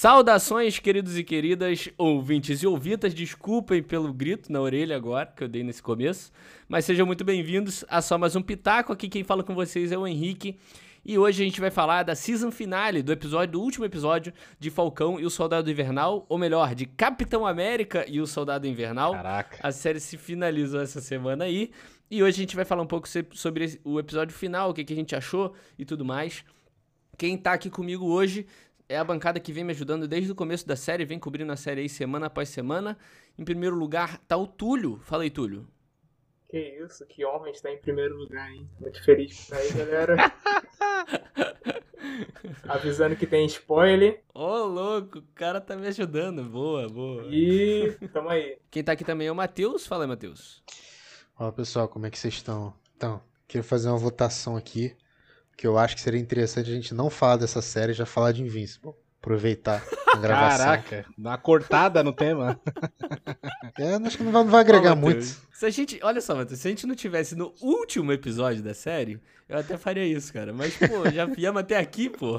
Saudações, queridos e queridas, ouvintes e ouvintas. Desculpem pelo grito na orelha agora que eu dei nesse começo, mas sejam muito bem-vindos a só mais um Pitaco. Aqui quem fala com vocês é o Henrique. E hoje a gente vai falar da season finale do episódio, do último episódio de Falcão e o Soldado Invernal, ou melhor, de Capitão América e o Soldado Invernal. Caraca. A série se finalizou essa semana aí. E hoje a gente vai falar um pouco sobre o episódio final, o que, que a gente achou e tudo mais. Quem tá aqui comigo hoje é a bancada que vem me ajudando desde o começo da série, vem cobrindo a série aí semana após semana. Em primeiro lugar tá o Túlio. Fala aí, Túlio. Que isso, que honra estar em primeiro lugar, hein? Muito feliz por aí, galera. Avisando que tem spoiler. Ô, oh, louco, o cara tá me ajudando. Boa, boa. E tamo aí. Quem tá aqui também é o Matheus. Fala aí, Matheus. Olá, pessoal, como é que vocês estão? Então, queria fazer uma votação aqui que eu acho que seria interessante a gente não falar dessa série e já falar de Invincible. Aproveitar a gravação. Caraca, dá uma cortada no tema. É, acho que não vai, não vai agregar muito. Se a gente, olha só, Matheus, se a gente não tivesse no último episódio da série, eu até faria isso, cara. Mas, pô, já viemos até aqui, pô.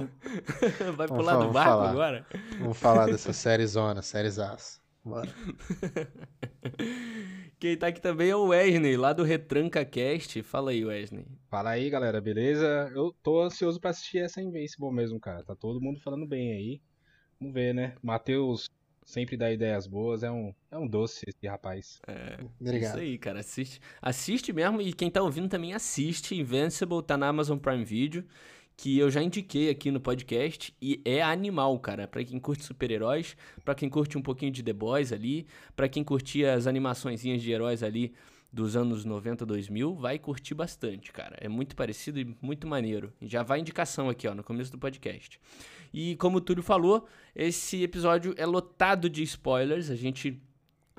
Vai vamos pular falar, do barco falar. agora? Vamos falar dessa série zona, série Zaz. Bora. Quem tá aqui também é o Wesley, lá do Retranca Cast. Fala aí, Wesley. Fala aí, galera, beleza? Eu tô ansioso pra assistir essa Invincible mesmo, cara. Tá todo mundo falando bem aí. Vamos ver, né? Matheus sempre dá ideias boas, é um, é um doce esse rapaz. É, Obrigado. isso aí, cara. Assiste, assiste mesmo e quem tá ouvindo também assiste. Invincible tá na Amazon Prime Video que eu já indiquei aqui no podcast e é animal, cara. Para quem curte super-heróis, para quem curte um pouquinho de The Boys ali, para quem curtia as animaçõezinhas de heróis ali dos anos 90, 2000, vai curtir bastante, cara. É muito parecido e muito maneiro. Já vai indicação aqui, ó, no começo do podcast. E como o Túlio falou, esse episódio é lotado de spoilers. A gente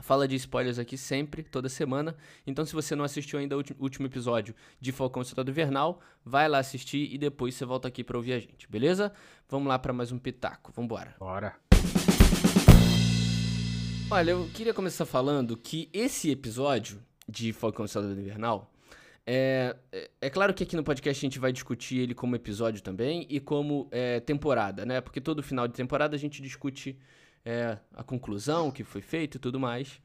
fala de spoilers aqui sempre, toda semana. Então, se você não assistiu ainda o último episódio de Falcão Soldado Invernal, vai lá assistir e depois você volta aqui para ouvir a gente, beleza? Vamos lá para mais um pitaco. Vambora. Bora. Olha, eu queria começar falando que esse episódio de Falcão Soldado Invernal é, é, é, claro que aqui no podcast a gente vai discutir ele como episódio também e como é, temporada, né? Porque todo final de temporada a gente discute é, a conclusão que foi feito e tudo mais.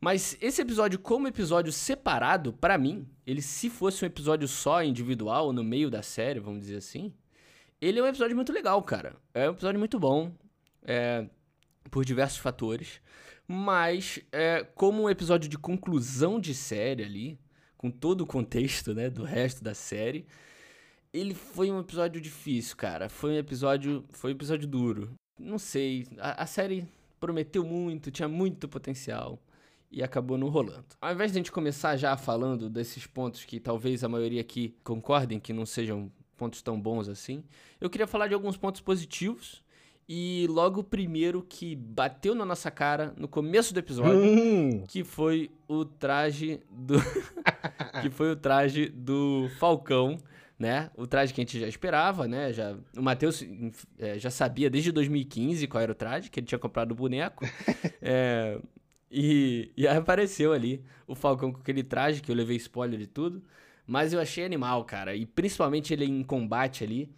Mas esse episódio, como episódio separado, para mim, ele se fosse um episódio só individual, no meio da série, vamos dizer assim, ele é um episódio muito legal, cara. É um episódio muito bom, é, por diversos fatores. Mas, é, como um episódio de conclusão de série ali, com todo o contexto né, do resto da série, ele foi um episódio difícil, cara. Foi um episódio, foi um episódio duro não sei, a, a, série prometeu muito, tinha muito potencial e acabou não rolando. Ao invés de a gente começar já falando desses pontos que talvez a maioria aqui concordem que não sejam pontos tão bons assim, eu queria falar de alguns pontos positivos. E logo o primeiro que bateu na nossa cara no começo do episódio, hum. que foi o traje do que foi o traje do Falcão né? O traje que a gente já esperava, né? Já, o Matheus é, já sabia desde 2015 qual era o traje, que ele tinha comprado o boneco. é, e, e aí apareceu ali o Falcão com aquele traje, que eu levei spoiler de tudo. Mas eu achei animal, cara. E principalmente ele em combate ali.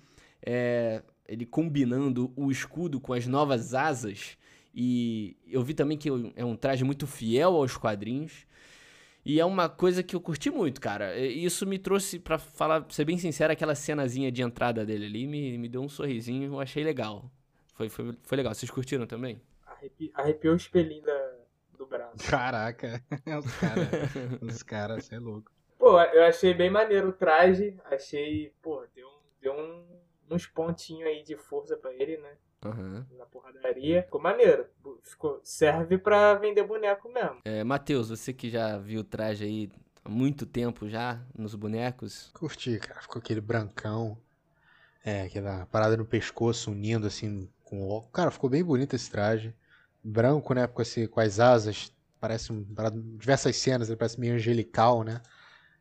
É, ele combinando o escudo com as novas asas. E eu vi também que é um traje muito fiel aos quadrinhos. E é uma coisa que eu curti muito, cara. Isso me trouxe, para falar, pra ser bem sincero, aquela cenazinha de entrada dele ali me, me deu um sorrisinho, eu achei legal. Foi, foi, foi legal. Vocês curtiram também? Arrepi, arrepiou o espelhinho da, do braço. Caraca, os caras, os caras, você é louco. Pô, eu achei bem maneiro o traje. Achei, pô, deu, deu um, uns pontinhos aí de força para ele, né? Uhum. Na porradaria. Ficou maneiro. Ficou, serve pra vender boneco mesmo. É, Matheus, você que já viu o traje aí há muito tempo já nos bonecos. Curti, cara. Ficou aquele brancão. É, aquela parada no pescoço unindo assim com o Cara, ficou bem bonito esse traje. Branco, né? Com, esse, com as asas. Parece um. Diversas cenas, ele parece meio angelical, né?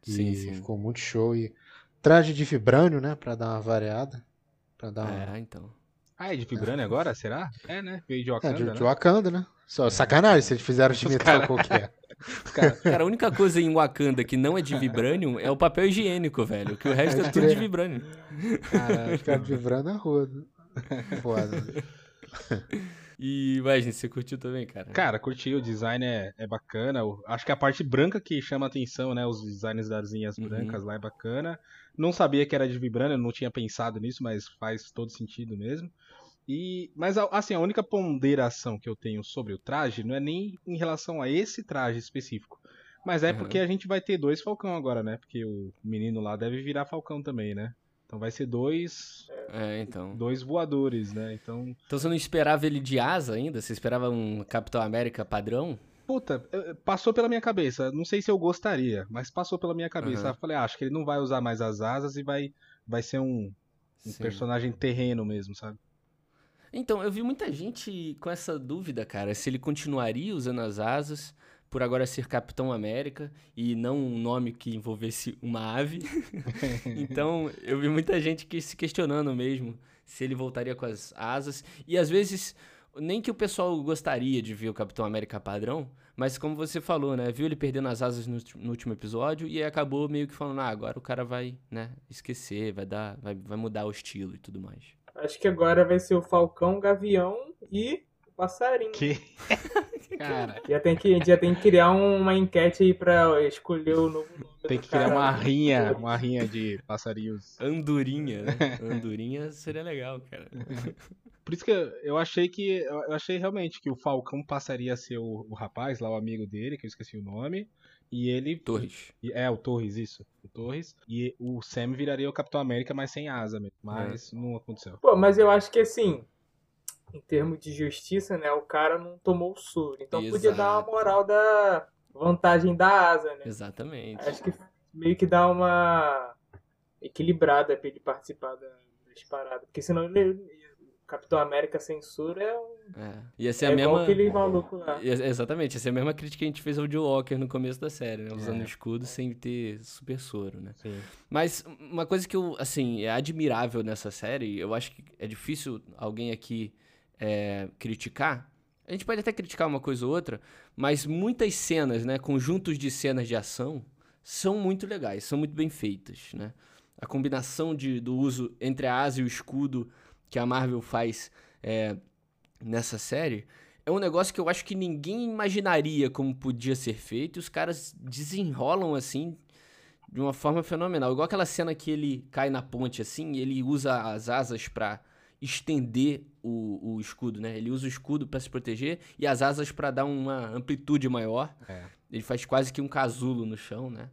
E sim, sim. ficou muito show. E traje de vibrânio, né? Pra dar uma variada. Pra dar uma... É, então. Ah, é de Vibranium agora? Será? É, né? Veio de Wakanda, é, de, né? de Wakanda, né? Só, é. Sacanagem se eles fizeram de metal cara... qualquer. Cara, cara, a única coisa em Wakanda que não é de Vibranium é o papel higiênico, velho. Que o resto é tudo de Vibranium. Cara, os caras de Vibranium é rodo. Foda. E, Wesley, você curtiu também, cara? Cara, curti, o design é, é bacana. o- Acho que a parte branca que chama atenção, né? Os designs das linhas Uhum. brancas lá é bacana. Não sabia que era de Vibranium, não tinha pensado nisso, mas faz todo sentido mesmo. E, mas assim, a única ponderação que eu tenho sobre o traje não é nem em relação a esse traje específico. Mas é Uhum. porque a gente vai ter dois Falcão agora, né? Porque o menino lá deve virar Falcão também, né? Então vai ser dois, É, então. dois voadores, né? Então Então você não esperava ele de asa ainda? Você esperava um Capitão América padrão? Puta, eh, passou pela minha cabeça. Não sei se eu gostaria, mas passou pela minha cabeça. Aham. Eu falei, ah, acho que ele não vai usar mais as asas e vai, vai ser um, um personagem terreno mesmo, sabe? Então, eu vi muita gente com essa dúvida, cara, se ele continuaria usando as asas por agora ser Capitão América e não um nome que envolvesse uma ave. então, eu vi muita gente que se questionando mesmo se ele voltaria com as asas. E às vezes, nem que o pessoal gostaria de ver o Capitão América padrão, mas como você falou, né? Viu ele perdendo as asas no, último episódio e acabou meio que falando, ah, agora o cara vai, né, esquecer, vai dar, vai, vai mudar o estilo e tudo mais. Acho que agora vai ser o Falcão, Gavião e o Passarinho. Que. Cara, Já tem que, já tem que criar um- uma enquete aí pra escolher o novo nome. tem que criar cara. uma rinha, uma rinha de passarinhos. Andorinha, né? Andorinha seria legal, cara. Por isso que eu- achei que. Eu eu achei realmente que o Falcão passaria a ser o, o rapaz lá, o amigo dele, que eu esqueci o nome. E ele. Torres. e- É, o Torres, isso. O Torres. E o Sam viraria o Capitão América, mas sem asa mesmo. Mas não aconteceu. Pô, mas eu acho que assim, em termos de justiça, né, o cara não tomou o soro. Então podia dar uma Exato. moral da vantagem da asa, né? Exatamente. Acho que meio que dá uma equilibrada pra ele participar da, das paradas. Porque senão ele, Capitão América soro é, um, É. Ia ser é a igual mesma. aquele maluco lá. Ex- Exatamente, essa é a mesma crítica que a gente fez ao Joe Walker no começo da série, né? Usando É. o escudo sem ter super soro, né? Sim. Mas uma coisa que eu, assim, é admirável nessa série, eu acho que é difícil alguém aqui é, criticar. A gente pode até criticar uma coisa ou outra, mas muitas cenas, né, conjuntos de cenas de ação, são muito legais, são muito bem feitas, né? A combinação de, do uso entre a asa e o escudo que a Marvel faz é, nessa série é um negócio que eu acho que ninguém imaginaria como podia ser feito e os caras desenrolam assim de uma forma fenomenal. Igual aquela cena que ele cai na ponte assim e ele usa as asas pra estender o, o escudo, né? Ele usa o escudo pra se proteger e as asas pra dar uma amplitude maior. É. Ele faz quase que um casulo no chão, né?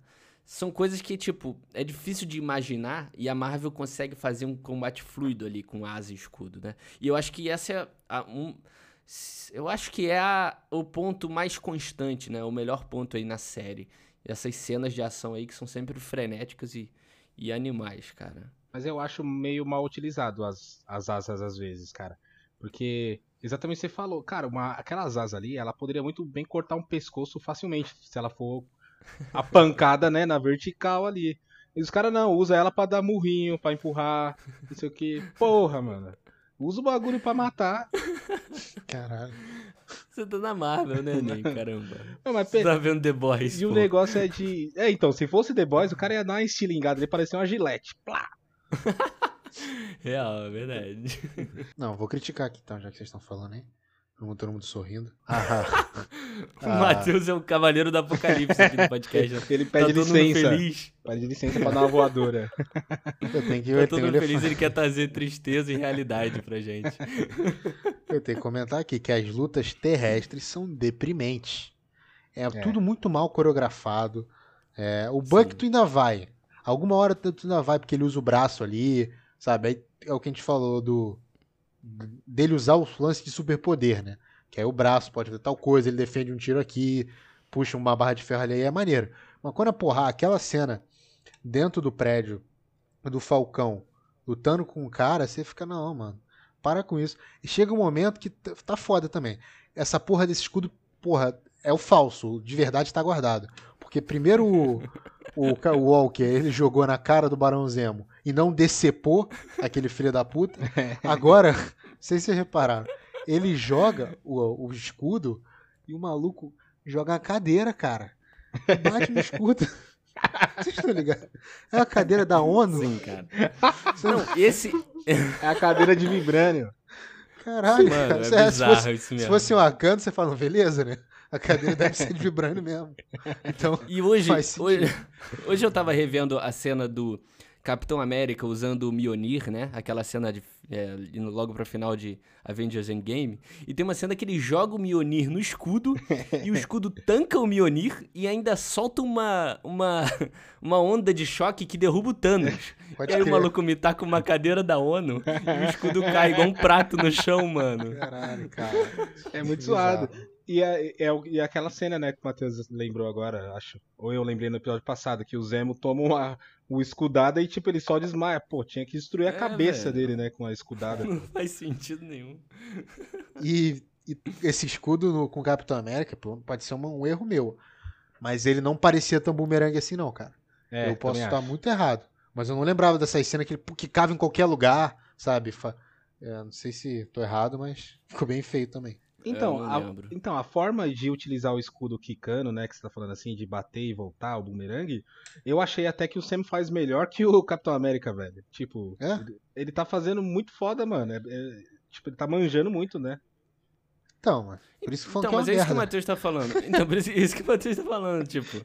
São coisas que, tipo, é difícil de imaginar e a Marvel consegue fazer um combate fluido ali com asa e escudo, né? E eu acho que essa é a, um, eu acho que é a- o ponto mais constante, né? O melhor ponto aí na série. Essas cenas de ação aí que são sempre frenéticas e, e animais, cara. Mas eu acho meio mal utilizado as, as asas às vezes, cara. Porque, exatamente você falou, cara, uma, aquelas asas ali, ela poderia muito bem cortar um pescoço facilmente, se ela for a pancada, né, na vertical ali. E os caras não, usa ela pra dar murrinho, pra empurrar, não sei o que. Porra, mano. Usa o bagulho pra matar. Caralho. Você tá na Marvel, né, Ney? Caramba. Não, mas Você tá vendo The Boys, E o pô. negócio é de. É, então, se fosse The Boys, o cara ia dar uma estilingada, ele parecia uma gilete. Plá! Real, é verdade. Não, vou criticar aqui então, já que vocês estão falando, hein? Todo mundo, todo mundo sorrindo. Ah, O Matheus é o cavaleiro do apocalipse aqui no podcast. né? Ele Tá pede todo mundo licença. feliz. Pede licença pra dar uma voadora. eu tenho que, Tá eu todo tenho, mundo feliz, ele quer trazer tristeza e realidade pra gente. eu tenho que comentar aqui que as lutas terrestres são deprimentes. É, tudo muito mal coreografado. É, o Buck tu ainda vai. Alguma hora tu tu ainda vai porque ele usa o braço ali, sabe? Aí é o que a gente falou do dele usar o lance de superpoder, né? Que aí o braço pode fazer tal coisa, ele defende um tiro aqui, puxa uma barra de ferro ali, é maneiro. Mas quando é porra, aquela cena dentro do prédio do Falcão lutando com o cara, você fica, não, mano, para com isso. E chega um momento que tá foda também. Essa porra desse escudo, porra, é o falso, de verdade tá guardado. Porque primeiro o, o, o Walker, ele jogou na cara do Barão Zemo e não decepou aquele filho da puta. Agora, não sei se vocês repararam, ele joga o, o escudo e o maluco joga a cadeira, cara. Bate no escudo. Vocês estão ligados? É a cadeira da ONU. Sim, cara. Não- esse. É a cadeira de vibrânio. Caralho, Mano, cara. é Se- se, bizarro fosse, isso se mesmo. fosse um Wakanda, você fala, beleza, né? A cadeira deve ser de vibrânio mesmo. Então, E hoje, hoje, hoje eu tava revendo a cena do Capitão América usando o Mjolnir, né? Aquela cena de, é, indo logo pro final de Avengers Endgame. E tem uma cena que ele joga o Mjolnir no escudo e o escudo tanca o Mjolnir e ainda solta uma, uma, uma onda de choque que derruba o Thanos. pode e aí o maluco me tá com uma cadeira da ONU e o escudo cai igual um prato no chão, mano. Caralho, cara. É muito zoado. E, é, é o- e aquela cena, né, que o Matheus lembrou agora, acho. Ou eu lembrei no episódio passado, que o Zemo toma uma, uma escudada e, tipo, ele só desmaia. Pô, tinha que destruir a É, cabeça velho. dele, né, com a escudada. Não faz sentido nenhum. E, e esse escudo no- com o Capitão América pô, pode ser uma- um erro meu. Mas ele não parecia tão bumerangue assim, não, cara. É, eu posso estar acho. muito errado. Mas eu não lembrava dessas cenas que ele quicava em qualquer lugar, sabe? Fa- é, não sei se tô errado, mas ficou bem feio também. Então, a, então, a forma de utilizar o escudo quicando, né, que você tá falando assim, de bater e voltar, o boomerang, eu achei até que o Sam faz melhor que o Capitão América, velho. Tipo, É? ele, ele tá fazendo muito foda, mano. É- é- tipo, ele tá manjando muito, né? Então, mano, por isso que foi Então, que é mas é isso que o. Matheus tá falando. Então, por isso, isso que o Matheus tá falando, tipo.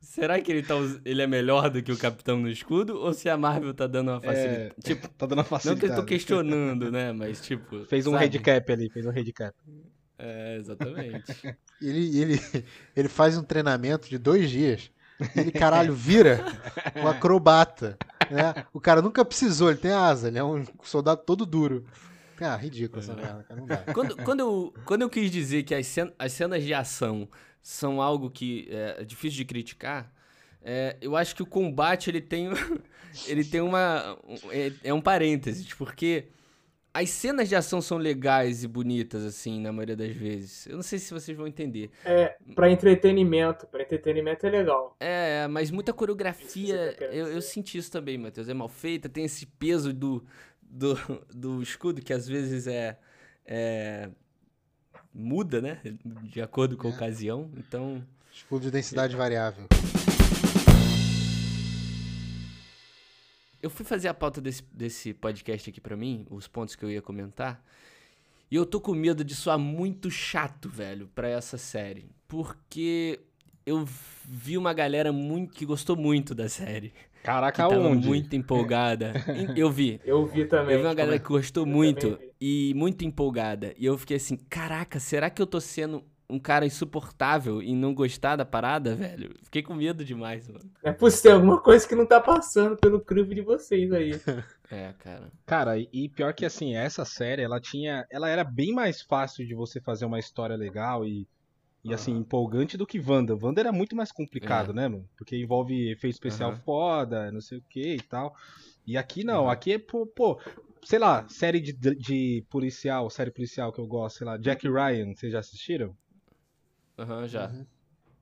Será que ele, tá, ele é melhor do que o Capitão no escudo? Ou se a Marvel tá dando uma facilidade? Tipo, Tá dando uma não que eu tô questionando, né? Mas, tipo. Fez um sabe? handicap ali, fez um handicap. É, exatamente. Ele, ele, ele faz um treinamento de dois dias. E ele, caralho, vira um acrobata. Né? O cara nunca precisou, ele tem asa, ele é um soldado todo duro. Ah, ridículo essa merda, cara. Não dá. quando, quando, eu, quando eu quis dizer que as, cen- as cenas de ação são algo que é difícil de criticar, é, eu acho que o combate ele tem, ele tem uma. um- É, é um parênteses, porque as cenas de ação são legais e bonitas, assim, na maioria das vezes. Eu não sei se vocês vão entender. É, pra entretenimento. Pra entretenimento é legal. É, mas muita que coreografia, eu eu, senti isso também, Matheus. É mal feita, tem esse peso do, do, do escudo que às vezes é, é- muda, né? De acordo com a É. ocasião. Então, Escudo de densidade variável. Eu fui fazer a pauta desse, desse podcast aqui pra mim, os pontos que eu ia comentar. E eu tô com medo de soar muito chato, velho, pra essa série. Porque eu vi uma galera muito que gostou muito da série. Que Caraca, tava onde? muito empolgada. Em- Eu vi. Eu vi também. Eu vi uma galera que gostou Eu muito e muito empolgada. E eu fiquei assim, caraca, será que eu tô sendo um cara insuportável e não gostar da parada, velho? Fiquei com medo demais, mano. É possível, alguma coisa que não tá passando pelo crivo de vocês aí. É, cara. Cara, e- pior que assim, essa série, ela tinha. Ela era bem mais fácil de você fazer uma história legal e, e assim, empolgante do que Wanda. Wanda era muito mais complicado, É. né, mano? Porque envolve efeito especial Aham. foda, não sei o que e tal. E aqui não, Aham. aqui é, pô, pô, sei lá, série de, de policial, série policial que eu gosto, sei lá, Jack Ryan, vocês já assistiram? Aham, já. Uhum.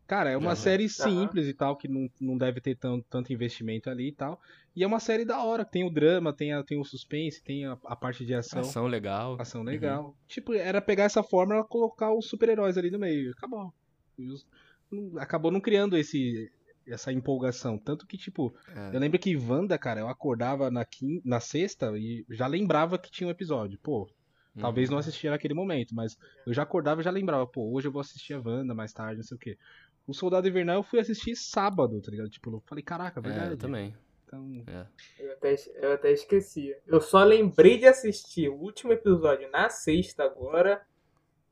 Cara, é uma Já, já. série simples e tal, que não, não deve ter tanto, tanto investimento ali e tal. E é uma série da hora, tem o drama, tem, a- tem o suspense, tem a, a parte de ação. Ação legal. Ação legal. Tipo, era pegar essa fórmula e colocar os super-heróis ali no meio. Acabou. E os- não- acabou não criando esse, essa empolgação. Tanto que, tipo, É. eu lembro que Wanda, cara, eu acordava na, quin... na sexta e já lembrava que tinha um episódio. Pô, talvez Uhum. não assistia naquele momento, mas eu já acordava e já lembrava. Pô, hoje eu vou assistir a Wanda mais tarde, não sei o quê. O Soldado Invernal eu fui assistir sábado, tá ligado? Tipo, eu falei, caraca, É, verdade. eu também. Então, É. Eu até, eu até esquecia. Eu só lembrei de assistir o último episódio na sexta agora,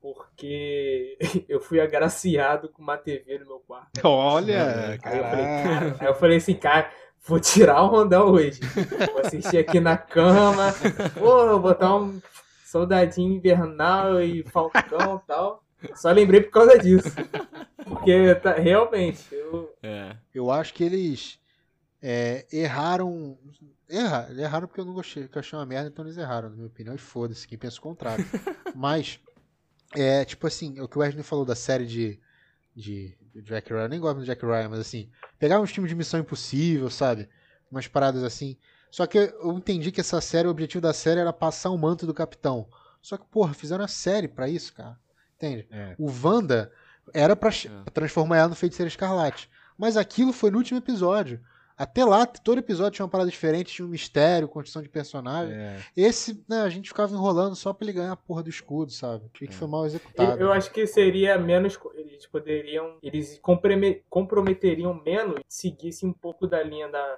porque eu fui agraciado com uma TV no meu quarto. olha, Aí eu falei, cara. cara, aí eu falei assim, cara, vou tirar o Rondão hoje. Vou assistir aqui na cama, pô, vou botar um soldadinho invernal e falcão e tal. Só lembrei por causa disso. Porque tá- realmente, eu, É. Eu acho que eles é, erraram. Erra, erraram porque eu não gostei, que eu achei uma merda, então eles erraram, na minha opinião, e foda-se, quem pensa o contrário. Mas, é, tipo assim, o que o Wesley falou da série de, de, de Jack Ryan, eu nem gosto do Jack Ryan, mas assim, pegar uns filmes de Missão Impossível, sabe? Umas paradas assim. Só que eu entendi que essa série, o objetivo da série era passar o manto do capitão. Só que, porra, fizeram a série pra isso, cara. Entende? É. O Wanda era pra ch- É. transformar ela no Feiticeiro Escarlate. Mas aquilo foi no último episódio. Até lá, todo episódio tinha uma parada diferente, tinha um mistério, construção de personagem. É. Esse, né, a gente ficava enrolando só pra ele ganhar a porra do escudo, sabe? Que É. foi mal Eu, executado. eu acho que seria menos. Eles poderiam. Eles comprome- comprometeriam menos se seguissem um pouco da linha da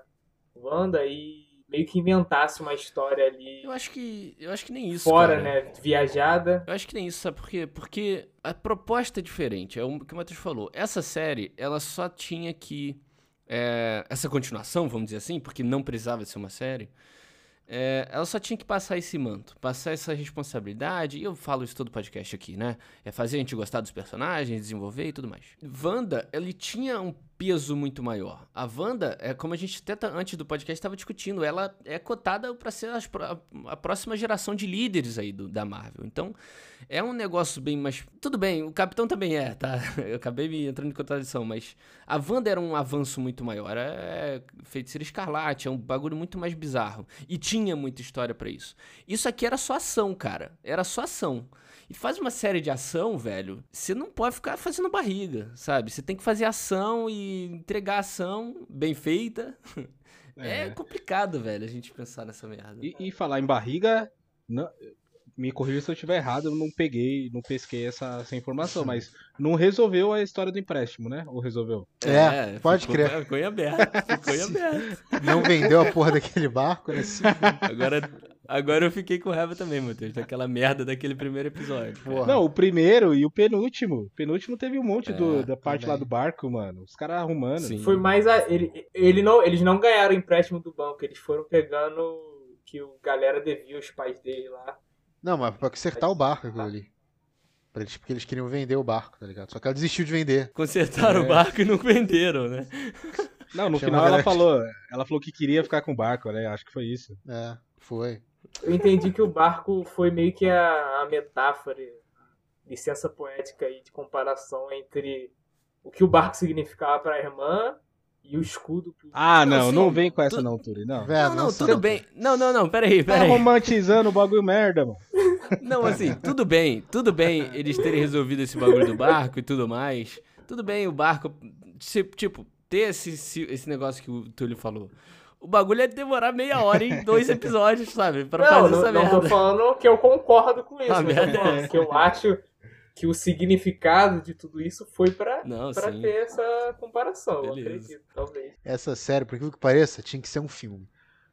Wanda e meio que inventasse uma história ali Eu acho que. Eu acho que nem isso. fora, cara. né? Viajada. Eu acho que nem isso, sabe por quê? Porque a proposta é diferente, é o que o Matheus falou. Essa série, ela só tinha que. é, essa continuação, vamos dizer assim, porque não precisava ser uma série. é, ela só tinha que passar esse manto, passar essa responsabilidade, e eu falo isso todo podcast aqui, né? É fazer a gente gostar dos personagens, desenvolver e tudo mais. Wanda, ele tinha um peso muito maior. A Wanda, é como a gente até tá- antes do podcast estava discutindo, ela é cotada para ser as a próxima geração de líderes aí do- da Marvel. Então, é um negócio bem mais. Tudo bem, o Capitão também é, tá? Eu acabei me entrando em contradição, mas a Wanda era um avanço muito maior. É Feiticeira Escarlate, é um bagulho muito mais bizarro. E tinha muita história pra isso. Isso aqui era só ação, cara. Era só ação. E faz uma série de ação, velho. Você não pode ficar fazendo barriga, sabe? Você tem que fazer ação e entregar ação bem feita. É, É. complicado, velho, a gente pensar nessa merda. E, e falar em barriga, não- me corrija se eu estiver errado, eu não peguei, não pesquei essa, essa informação, mas não resolveu a história do empréstimo, né? Ou resolveu? É, pode ficou, crer. Ficou em aberto. Ficou em aberto. Não vendeu a porra daquele barco, né? Agora, agora eu fiquei com raiva também, Matheus, daquela merda daquele primeiro episódio. Não, o primeiro e o penúltimo. O penúltimo teve um monte do- É, da parte lá também. do barco, mano. Os caras arrumando. Sim. Foi mais a. Ele, ele não, eles não ganharam o empréstimo do banco, eles foram pegando que o galera devia os pais dele lá. Não, mas pra consertar o barco aquilo ali. Pra eles, porque eles queriam vender o barco, tá ligado? Só que ela desistiu de vender. Consertaram É. o barco e não venderam, né? Não, no Chama final a ela falou, ela falou que queria ficar com o barco, né? Acho que foi isso. É, foi. Eu entendi que o barco foi meio que a, a metáfora, a licença poética aí de comparação entre o que o barco significava pra irmã e o escudo pro. Ah, Não, não, sim, não vem com essa tu- não, Turi, não. Velho, não, não, nossa, tudo bem. Não, não, não, peraí, Tá peraí. romantizando o bagulho merda, mano. Não, assim, tudo bem, tudo bem eles terem resolvido esse bagulho do barco e tudo mais. Tudo bem o barco, tipo, ter esse, esse, esse negócio que o Túlio falou. O bagulho é demorar meia hora em dois episódios, sabe? Pra não, fazer não, essa não merda. tô falando que eu concordo com isso. A eu tô merda é que eu acho que o significado de tudo isso foi pra, Não, pra sim. ter essa comparação, eu Beleza. acredito, talvez. Essa série, por aquilo que pareça, tinha que ser um filme.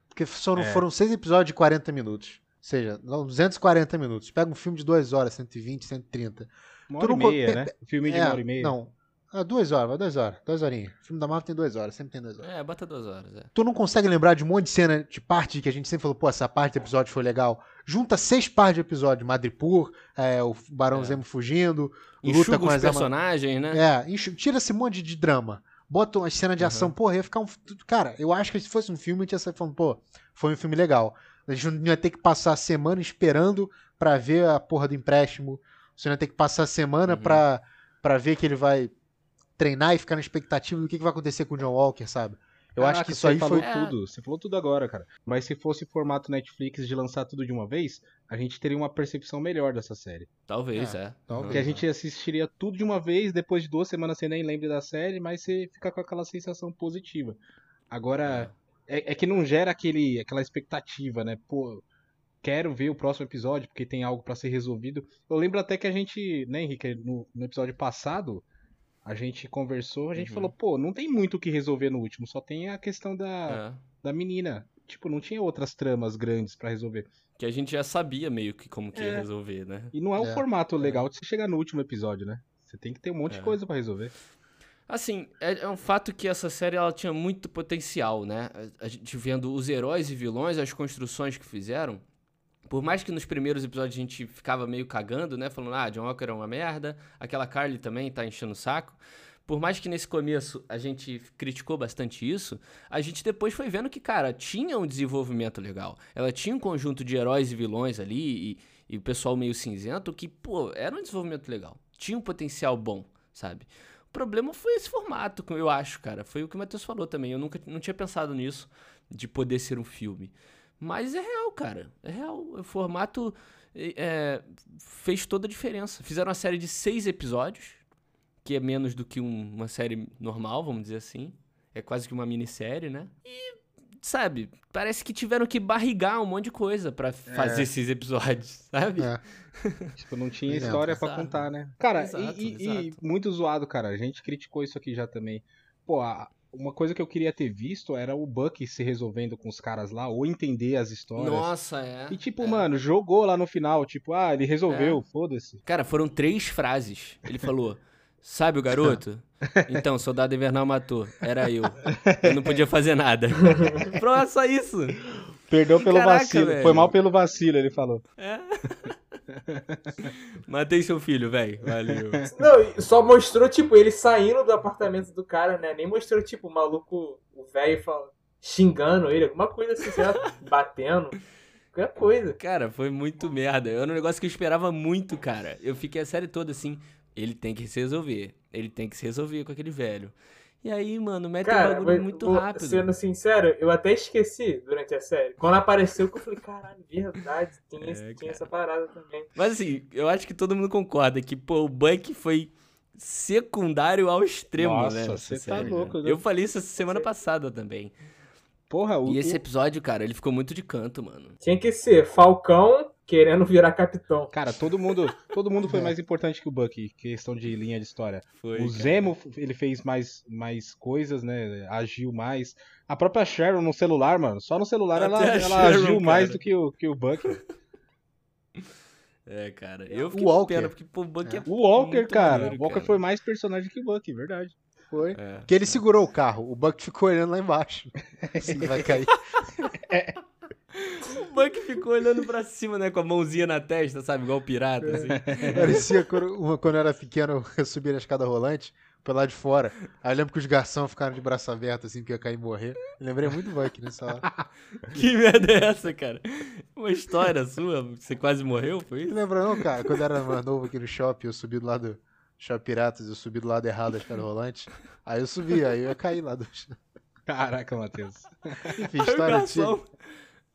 Porque só não É. foram seis episódios de 40 minutos. Ou seja, não, 240 minutos. Pega um filme de 2 horas, 120, 130. Uma Tu hora e não co- meia, né? Um filme de É, uma hora e meia. Não. Ah, duas horas, vai duas horas. Duas horinhas. O filme da Marvel tem duas horas, sempre tem duas horas. É, bota duas horas, é. Tu não consegue lembrar de um monte de cena de parte que a gente sempre falou, pô, essa parte do episódio foi legal. Junta seis partes de episódio. Madripoor, é, o Barão É. Zemo fugindo, luta Enxuga com os as personagens, né? É, enxu- tira esse monte de drama. Bota uma cena de ação, Uhum. porra, ia ficar um. Cara, eu acho que se fosse um filme, a gente ia sair falando, pô, foi um filme legal. A gente não ia ter que passar a semana esperando pra ver a porra do empréstimo. Você não ia ter que passar a semana Uhum. pra, pra ver que ele vai treinar e ficar na expectativa do que, que vai acontecer com o John Walker, sabe? Eu acho Caraca, que isso aí falou foi. É. tudo. Você falou tudo agora, cara. Mas se fosse formato Netflix de lançar tudo de uma vez, a gente teria uma percepção melhor dessa série. Talvez, É, é. talvez. Porque a gente assistiria tudo de uma vez, depois de duas semanas você nem lembra da série, mas você fica com aquela sensação positiva. Agora, é, é que não gera aquele, aquela expectativa, né? Pô, quero ver o próximo episódio porque tem algo pra ser resolvido. Eu lembro até que a gente, né, Henrique, no, no episódio passado, a gente conversou, a gente Uhum. falou, pô, não tem muito o que resolver no último, só tem a questão da, É. da menina. Tipo, não tinha outras tramas grandes pra resolver. Que a gente já sabia meio que como que ia É. resolver, né? E não é um É, formato legal de você chegar no último episódio, né? Você tem que ter um monte É. de coisa pra resolver. Assim, é, é um fato que essa série ela tinha muito potencial, né? A gente vendo os heróis e vilões, as construções que fizeram. Por mais que nos primeiros episódios a gente ficava meio cagando, né? Falando, ah, John Walker é uma merda, aquela Carly também tá enchendo o saco. Por mais que nesse começo a gente criticou bastante isso, a gente depois foi vendo que, cara, tinha um desenvolvimento legal. Ela tinha um conjunto de heróis e vilões ali e, e o pessoal meio cinzento que, pô, era um desenvolvimento legal. Tinha um potencial bom, sabe? O problema foi esse formato, eu acho, cara. Foi o que o Matheus falou também. Eu nunca não tinha pensado nisso, de poder ser um filme. Mas é real, cara. É real. O formato é, fez toda a diferença. Fizeram uma série de seis episódios, que é menos do que um- uma série normal, vamos dizer assim. é quase que uma minissérie, né? E, sabe, parece que tiveram que barrigar um monte de coisa pra fazer esses episódios, sabe? É. Tipo, não tinha história pra Exato. contar, né? Cara, Exato, e, e- e exato. muito zoado, cara. A gente criticou isso aqui já também. Pô, a- uma coisa que eu queria ter visto era o Buck se resolvendo com os caras lá, ou entender as histórias. Nossa, é. E tipo, é. mano, jogou lá no final, tipo, ah, ele resolveu, foda-se. Cara, foram três frases. Ele falou: Sabe o garoto? Então, soldado invernal matou. Era eu. Eu não podia fazer nada. Pronto, só isso. Perdeu pelo Caraca, vacilo. velho. Foi mal pelo vacilo, ele falou. É. Matei seu filho, velho. Valeu. Não, só mostrou, tipo, ele saindo do apartamento do cara, né? Nem mostrou, tipo, o maluco, o velho xingando ele, alguma coisa assim, sei lá, batendo. Qualquer coisa. Cara, foi muito merda. Era um negócio que eu esperava muito, cara. Eu fiquei a série toda assim. Ele tem que se resolver. Ele tem que se resolver com aquele velho. E aí, mano, mete um Cara, bagulho mas, muito vou- rápido. sendo sincero, eu até esqueci durante a série. Quando apareceu, que eu falei, caralho, verdade, tem, esse- É, tinha cara. essa parada também. Mas assim, eu acho que todo mundo concorda que, pô, o Buck foi secundário ao extremo, Nossa, né? você nessa tá série, louco, né? né? Eu falei isso semana passada também. Porra, o, E esse episódio, cara, ele ficou muito de canto, mano. Tinha que ser Falcão querendo virar capitão. Cara, todo mundo, todo mundo foi É. mais importante que o Buck, questão de linha de história. Foi, o cara. Zemo, ele fez mais, mais coisas, né? Agiu mais. A própria Sharon no celular, mano. Só no celular ela, Até ela Sharon, agiu mais cara. do que o, que o Buck. É, cara. Eu O fiquei com Walker. pena, porque, pô, o Buck é, É. O Walker, muito cara. maneiro, o Walker cara. foi mais personagem que o Buck, verdade. Foi. É. Porque ele segurou o carro, o Buck ficou olhando lá embaixo. Assim que vai cair. O Buck ficou olhando pra cima, né? Com a mãozinha na testa, sabe? Igual o pirata, assim. Parecia quando, uma- quando eu era pequeno, eu subia na escada rolante pelo lado de fora. Aí eu lembro que os garçons ficaram de braço aberto, assim, que ia cair e morrer. Eu lembrei muito do Buck nessa hora. que merda é essa, cara? Uma história sua? Você quase morreu, foi Não isso? lembra não, cara? Quando eu era mais novo aqui no shopping, eu subi do lado do Shopping Piratas, eu subi do lado errado da escada rolante. Aí eu subi, aí eu ia cair lá do... Caraca, Matheus. Enfim, história antiga.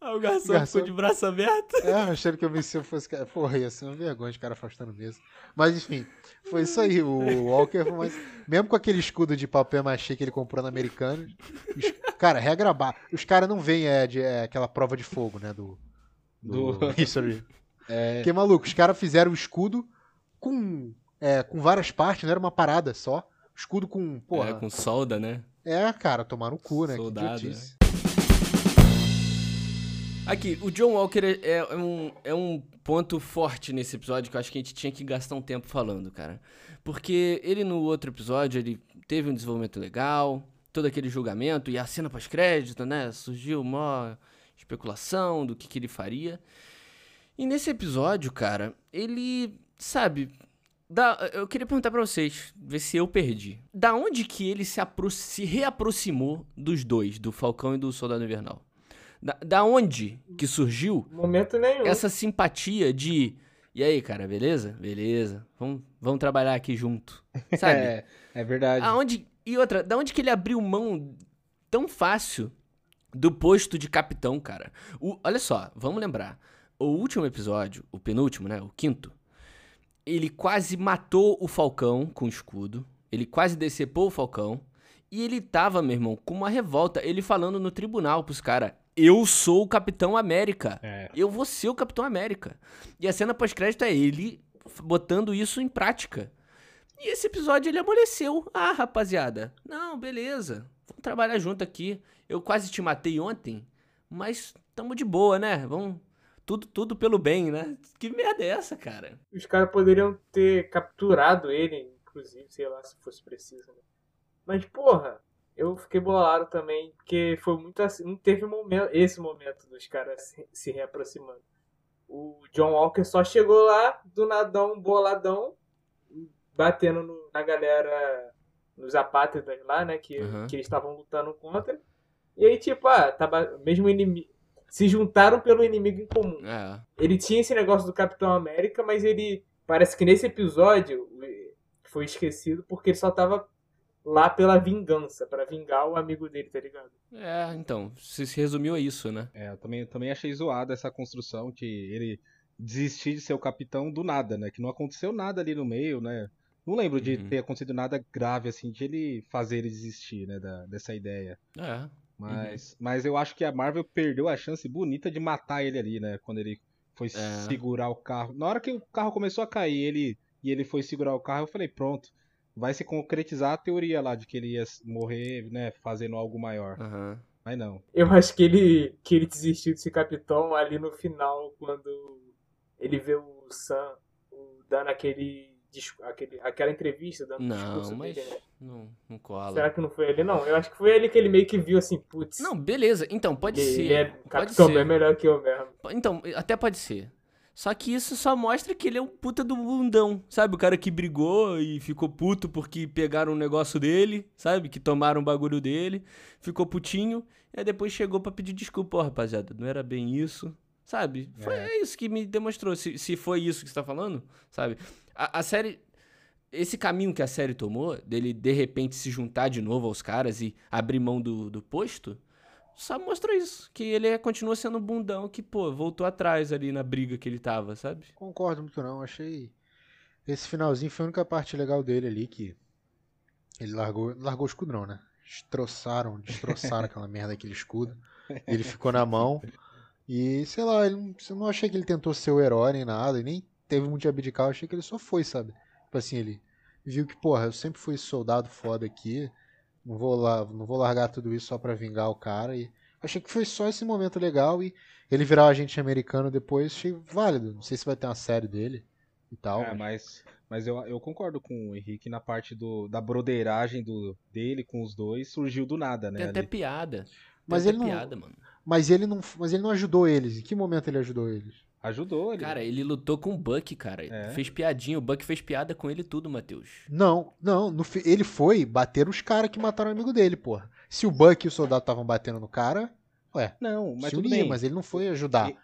Aí o garçom, Garçom. ficou de braço aberto. É, achando que eu me se eu fosse. cara, Porra, ia ser uma vergonha de cara afastando mesmo. Mas enfim, foi isso aí. O Walker foi mais. Mesmo com aquele escudo de papel machê que ele comprou na Americana. os- Cara, regra ba- Os caras não veem é, de, é, aquela prova de fogo, né? Do. Do. Do- History. É, Porque, maluco, os caras fizeram o escudo com. É, com várias partes, não era uma parada só. Escudo com. Porra. É, com solda, né? É, cara, tomar no cu, né? Que Soldado, idiotice. Aqui, o John Walker é, é um, é um ponto forte nesse episódio que eu acho que a gente tinha que gastar um tempo falando, cara. Porque ele no outro episódio, ele teve um desenvolvimento legal, todo aquele julgamento e a cena pós-crédito, né? Surgiu uma especulação do que, que ele faria. E nesse episódio, cara, ele, sabe, da, eu queria perguntar pra vocês, ver se eu perdi. Da onde que ele se, se reaproximou dos dois, do Falcão e do Soldado Invernal? Da, da onde que surgiu Momento nenhum. essa simpatia de. E aí, cara, beleza? Beleza. Vamos, vamos trabalhar aqui junto. Sabe? é, é verdade. Aonde, e outra, da onde que ele abriu mão tão fácil do posto de capitão, cara? O, olha só, vamos lembrar. O último episódio, o penúltimo, né? O quinto. Ele quase matou o Falcão com o escudo. Ele quase decepou o Falcão. E ele tava, meu irmão, com uma revolta. Ele falando no tribunal pros caras: Eu sou o Capitão América. É. Eu vou ser o Capitão América. E a cena pós-crédito é ele botando isso em prática. E esse episódio ele amoleceu. Ah, rapaziada. Não, beleza. Vamos trabalhar junto aqui. Eu quase te matei ontem, mas tamo de boa, né? Vamos. Tudo, tudo pelo bem, né? Que merda é essa, cara? Os caras poderiam ter capturado ele, inclusive, sei lá, se fosse preciso. Né? Mas, porra, eu fiquei bolado também, porque foi muito assim. Não teve momento, esse momento dos caras se, se reaproximando. O John Walker só chegou lá, do nadão, boladão, batendo no- na galera, nos apátridas lá, né? Que, Uhum. que eles estavam lutando contra. E aí, tipo, ah, tava, mesmo inimigo. Se juntaram pelo inimigo em comum É. ele tinha esse negócio do Capitão América, mas ele parece que nesse episódio foi esquecido porque ele só tava lá pela vingança, pra vingar o amigo dele, tá ligado? É, então. Se, se resumiu a isso, né? É, eu também, também achei zoado essa construção que ele desistir de ser o capitão do nada, né? Que não aconteceu nada ali no meio, né? Não lembro de Uhum. ter acontecido nada grave, assim, de ele fazer ele desistir, né, da- dessa ideia. É. Mas, mas eu acho que a Marvel perdeu a chance bonita de matar ele ali, né? Quando ele foi É. segurar o carro. Na hora que o carro começou a cair ele, e ele foi segurar o carro, eu falei, pronto. Vai se concretizar a teoria lá de que ele ia morrer, né? Fazendo algo maior. Aham. Mas não. Eu acho que ele, que ele desistiu de ser capitão ali no final, quando ele vê o Sam o- dando aquele, aquele aquela entrevista, dando Não, discurso mas dele, né? não, não cola. Será que não foi ele? Não, eu acho que foi ele que ele meio que viu assim, putz, Não, beleza. Então, pode ele, ser. ele é pode capitão ser. bem melhor que eu mesmo. Então, até pode ser. Só que isso só mostra que ele é um puta do bundão, sabe? O cara que brigou e ficou puto porque pegaram um negócio dele, sabe? Que tomaram o bagulho dele, ficou putinho, e aí depois chegou pra pedir desculpa, ó, rapaziada, não era bem isso, sabe? Foi É. é isso que me demonstrou, se, se foi isso que você tá falando, sabe? A, a série. Esse caminho que a série tomou, dele de repente se juntar de novo aos caras e abrir mão do, do posto, só mostrou isso. Que ele é- continua sendo um bundão que, pô, voltou atrás ali na briga que ele tava, sabe? Concordo muito não, achei. Esse finalzinho foi a única parte legal dele ali que. Ele largou. Largou o escudo não, né? Destroçaram, destroçaram aquela merda daquele escudo. Ele ficou na mão. E, sei lá, ele não, eu não achei que ele tentou ser o herói nem nada, e nem teve muito de abdicar, eu achei que ele só foi, sabe? Tipo assim, ele viu que, porra, eu sempre fui soldado foda aqui, não vou, lá, não vou largar tudo isso só pra vingar o cara, e achei que foi só esse momento legal, e ele virar um agente americano depois, achei válido. Não sei se vai ter uma série dele e tal. É, mas, mas eu, eu concordo com o Henrique na parte do, da broderagem do, dele com os dois, surgiu do nada, né? Tem até ali. piada. Tem Mas até ele não- piada, mano. Mas ele não, mas ele não ajudou eles. Em que momento ele ajudou eles? Ajudou ele. Cara, ele lutou com o Buck, cara. É. Fez piadinha. O Buck fez piada com ele tudo, Matheus. Não, não. no fi- ele foi bater os caras que mataram o amigo dele, porra. Se o Buck e o soldado estavam batendo no cara, ué, Não, mas se tudo unia, bem. mas ele não foi ajudar. E-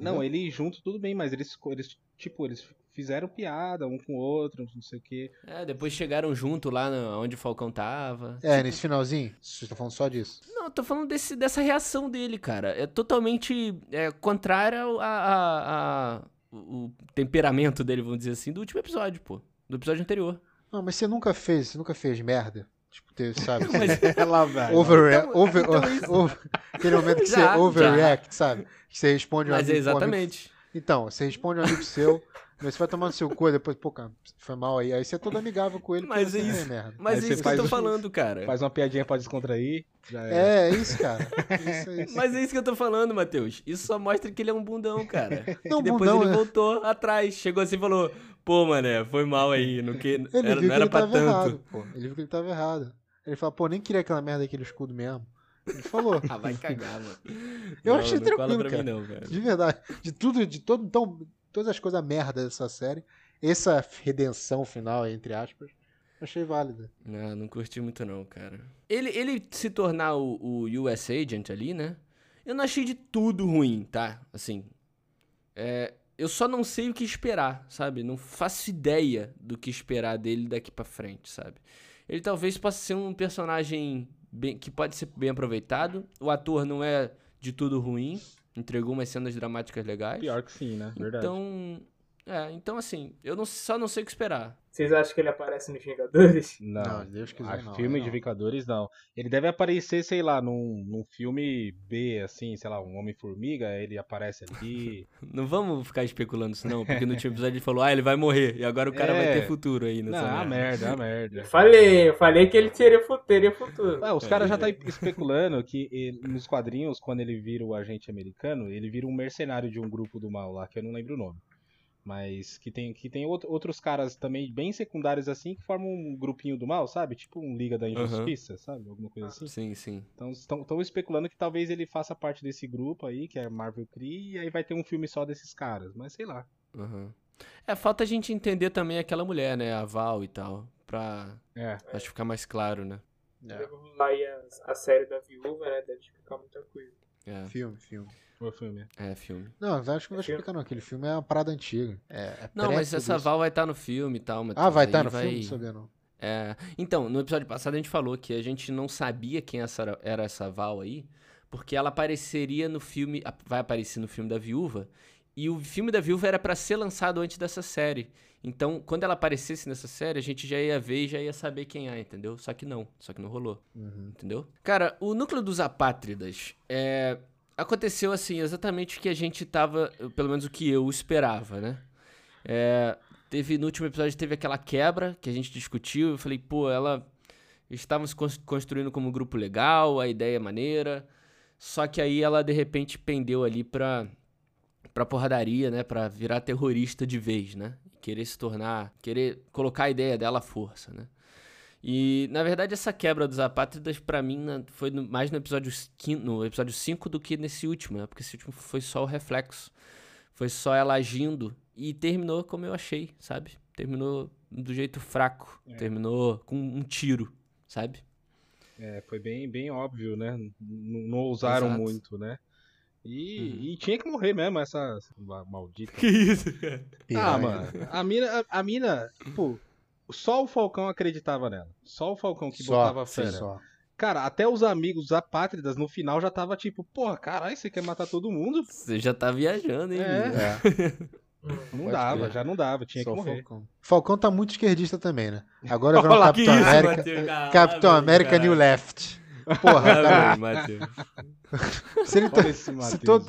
Não, ele junto tudo bem, mas eles, eles tipo, eles fizeram piada um com o outro, não sei o quê. É, depois chegaram junto lá no- onde o Falcão tava. É, nesse finalzinho, vocês estão falando só disso. Não, eu tô falando desse, dessa reação dele, cara. É totalmente é, contrária ao- a, a- a- o temperamento dele, vamos dizer assim, do último episódio, pô. Do episódio anterior. Não, mas você nunca fez, você nunca fez merda. Tipo, teve, sabe? Mas- Ela vai. Over, Então- over, então over- aquele momento que Já, você overreact, sabe? Que você responde um Mas é amigo- um amigo- exatamente. Então, você responde um amigo seu, mas você vai tomar no seu cu, depois, pô, cara, foi mal aí. Aí você é todo amigável com ele, Mas é isso. merda. Mas é isso que eu tô o- falando, cara. Faz uma piadinha pra descontrair. Já é. É, é isso, cara. Isso, é isso. Mas é isso que eu tô falando, Matheus. Isso só mostra que ele é um bundão, cara. Não, que depois bundão, ele é. voltou atrás. Chegou assim e falou: Pô, mané, foi mal aí. Não, que... Ele era, viu não que era ele pra tava tanto. errado, pô. Ele viu que ele tava errado. Ele falou, pô, nem queria aquela merda daquele escudo mesmo. Ele falou. Ah, vai cagar, mano. Eu Não, achei não tranquilo, pra cara. mim, não, velho. De verdade. De tudo, de todo, então, todas as coisas merda dessa série, essa redenção final, entre aspas, achei válida. Não, não curti muito não, cara. Ele, ele se tornar o, o US Agent ali, né? Eu não achei de tudo ruim, tá? Assim, é, eu só não sei o que esperar, sabe? Não faço ideia do que esperar dele daqui pra frente, sabe? Ele talvez possa ser um personagem bem- que pode ser bem aproveitado. O ator não é de tudo ruim, entregou umas cenas dramáticas legais. Pior que sim, né? Verdade. Então, é, então assim, eu não, só não sei o que esperar. Vocês acham que ele aparece nos Vingadores? Não. Não, Deus quiser, não, filme não. de Vingadores, não. Ele deve aparecer, sei lá, num, num filme B, assim, sei lá, um Homem-Formiga, ele aparece ali. Não vamos ficar especulando isso não, porque no último episódio ele falou, ah, ele vai morrer, e agora o cara vai É. ter futuro aí não, nessa a merda. merda, a merda. Eu falei, eu falei que ele teria, teria futuro. Ah, os caras já tá especulando que ele- nos quadrinhos, quando ele vira o agente americano, ele vira um mercenário de um grupo do mal lá, que eu não lembro o nome. Mas que tem, que tem out- outros caras também bem secundários assim, que formam um grupinho do mal, sabe? Tipo um Liga da Injustiça, sabe? Alguma coisa assim. Sim, sim. Então estão especulando que talvez ele faça parte desse grupo aí, que é Marvel Cree, e aí vai ter um filme só desses caras. Mas sei lá. Uhum. É, falta a gente entender também aquela mulher, né, a Val e tal, pra, É. acho que ficar mais claro, né. É, aí a, a série da viúva, né? Deve explicar muita coisa. É, Filme, filme. O filme. é filme. Não, acho que não vai explicar não, aquele filme é uma parada antiga. É, é Não, mas essa isso. Val vai estar no filme e tal, Matheus, Ah, vai estar no filme? Não sabia não. É, então, no episódio passado a gente falou que a gente não sabia quem essa era, era essa Val aí, porque ela apareceria no filme, vai aparecer no filme da Viúva, e o filme da Viúva era pra ser lançado antes dessa série. Então, quando ela aparecesse nessa série, a gente já ia ver e já ia saber quem é, entendeu? Só que não, só que não rolou, Uhum. entendeu? Cara, o núcleo dos apátridas é, aconteceu assim, exatamente o que a gente tava, pelo menos o que eu esperava, né? É, teve, no último episódio teve aquela quebra que a gente discutiu, eu falei, pô, ela estavam se cons- construindo como um grupo legal, a ideia é maneira, só que aí ela de repente pendeu ali pra, pra porradaria, né? Pra virar terrorista de vez, né? Querer se tornar, querer colocar a ideia dela à força, né? E, na verdade, essa quebra dos apátridas, pra mim, na- foi no- mais no episódio, quin- no episódio 5 do que nesse último, né? Porque esse último foi só o reflexo. Foi só ela agindo e terminou como eu achei, sabe? Terminou do jeito fraco. É. Terminou com um tiro, sabe? É, foi bem, bem óbvio, né? N- não ousaram Exato. muito, né? E, Uhum. e tinha que morrer mesmo, essa essa ma- maldita. Que isso, cara? Ah, mano, a mina, a, a mina, tipo, só o Falcão acreditava nela. Só o Falcão que Só, botava sim, fé. só. Cara, até os amigos os apátridas no final já tava tipo, porra, caralho, você quer matar todo mundo? Você já tá viajando, hein? É. É. Não Pode dava, já não dava, tinha só que morrer. Falcão. Falcão tá muito esquerdista também, né? Agora Que Capitão isso, América. Capitão América. New Left. Porra, Matheus. se ele tá- se todo,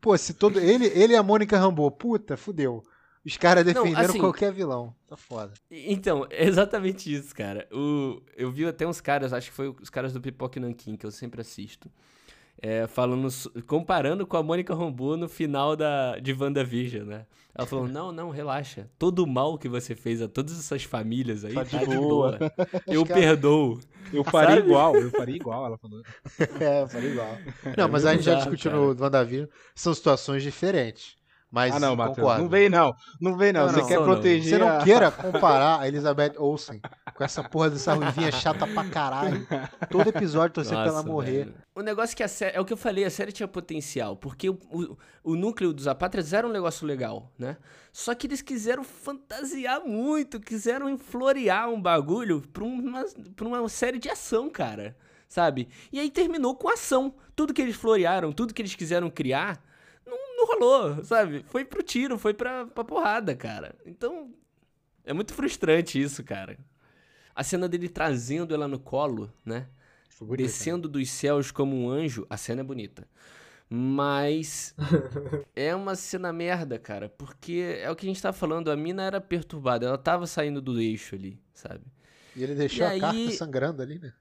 pô, se todo ele, ele e a Mônica Rambeau, puta, fudeu. Os caras Não, defendendo assim- qualquer vilão. Tá foda. Então, é exatamente isso, cara. O, eu vi até uns caras, acho que foi os caras do Pipoque Nankin, que eu sempre assisto, é, falando, comparando com a Mônica Rambeau no final da, de WandaVision, né? Ela falou, não, não, relaxa. Todo o mal que você fez a todas essas famílias aí, Tá tá, de de boa." boa. Eu perdoo. Eu faria Sabe? igual, eu faria igual, ela falou. É, falei igual. Não, mas a gente já discutiu cara. no WandaVision, são situações diferentes. Mas ah, não, Matheus, concordo. não vem não, não vem não, Não, você não, quer não, proteger Você não a- queira comparar a Elizabeth Olsen com essa porra dessa ruivinha chata pra caralho. Todo episódio torcer pra ela morrer. velho. O negócio é que a série. É o que eu falei, a série tinha potencial. Porque o, o, o núcleo dos apátridas era um negócio legal, né? Só que eles quiseram fantasiar muito, quiseram florear um bagulho pra uma, pra uma série de ação, cara. Sabe? E aí terminou com ação. Tudo que eles florearam, tudo que eles quiseram criar, não, rolou, sabe? Foi pro tiro, foi pra, pra porrada, cara. Então. É muito frustrante isso, cara. A cena dele trazendo ela no colo, né? Né? descendo dos céus como um anjo, a cena é bonita. Mas é uma cena merda, cara, porque é o que a gente tá falando, a mina era perturbada, ela tava saindo do eixo ali, sabe? E ele deixou E a carta aí- sangrando ali, né?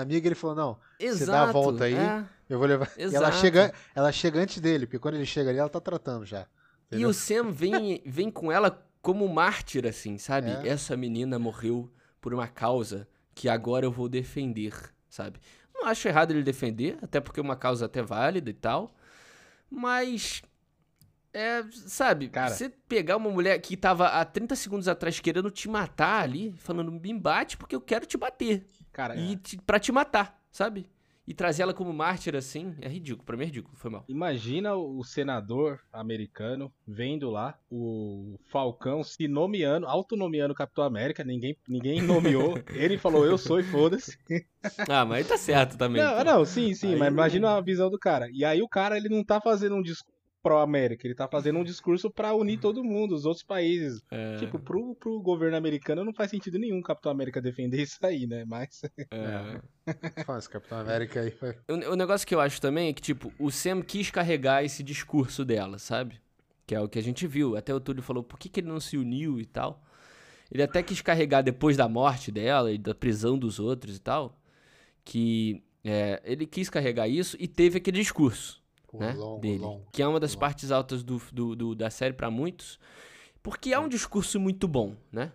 Amiga ele falou: não, Exato. dá a volta aí, é. eu vou levar. E ela Exato. chega, ela chega antes dele, porque quando ele chega ali, ela tá tratando já. E Entendeu? o Sam vem, vem com ela como mártir, assim, sabe? É. Essa menina morreu por uma causa que agora eu vou defender, sabe? Não acho errado ele defender, até porque é uma causa até válida e tal. Mas. É, sabe, Cara. você pegar uma mulher que tava há 30 segundos atrás querendo te matar ali, falando, me bate porque eu quero te bater. Cara, E te, pra te matar, sabe? E trazer ela como mártir assim, é ridículo. Pra mim é ridículo, foi mal. Imagina o senador americano vendo lá o Falcão se nomeando, autonomeando Capitão América, ninguém, ninguém nomeou. Ele falou, eu sou e foda-se. Ah, mas tá certo também. Não, pô. não, sim, sim, Aí- mas imagina a visão do cara. E aí o cara, ele não tá fazendo um discurso pró-América, ele tá fazendo um discurso pra unir todo mundo, os outros países. É, Tipo, pro, pro governo americano não faz sentido nenhum o Capitão América defender isso aí, né? Mas. é. Fala, esse Capitão América aí. O, o negócio que eu acho também é que, tipo, o Sam quis carregar esse discurso dela, sabe? Que é o que a gente viu. Até o Túlio falou, por que, que ele não se uniu e tal. Ele até quis carregar depois da morte dela e da prisão dos outros e tal. Que é, ele quis carregar isso e teve aquele discurso Né, dele. Que é uma das partes altas do, do- do- da série pra muitos. Porque é um discurso muito bom, né?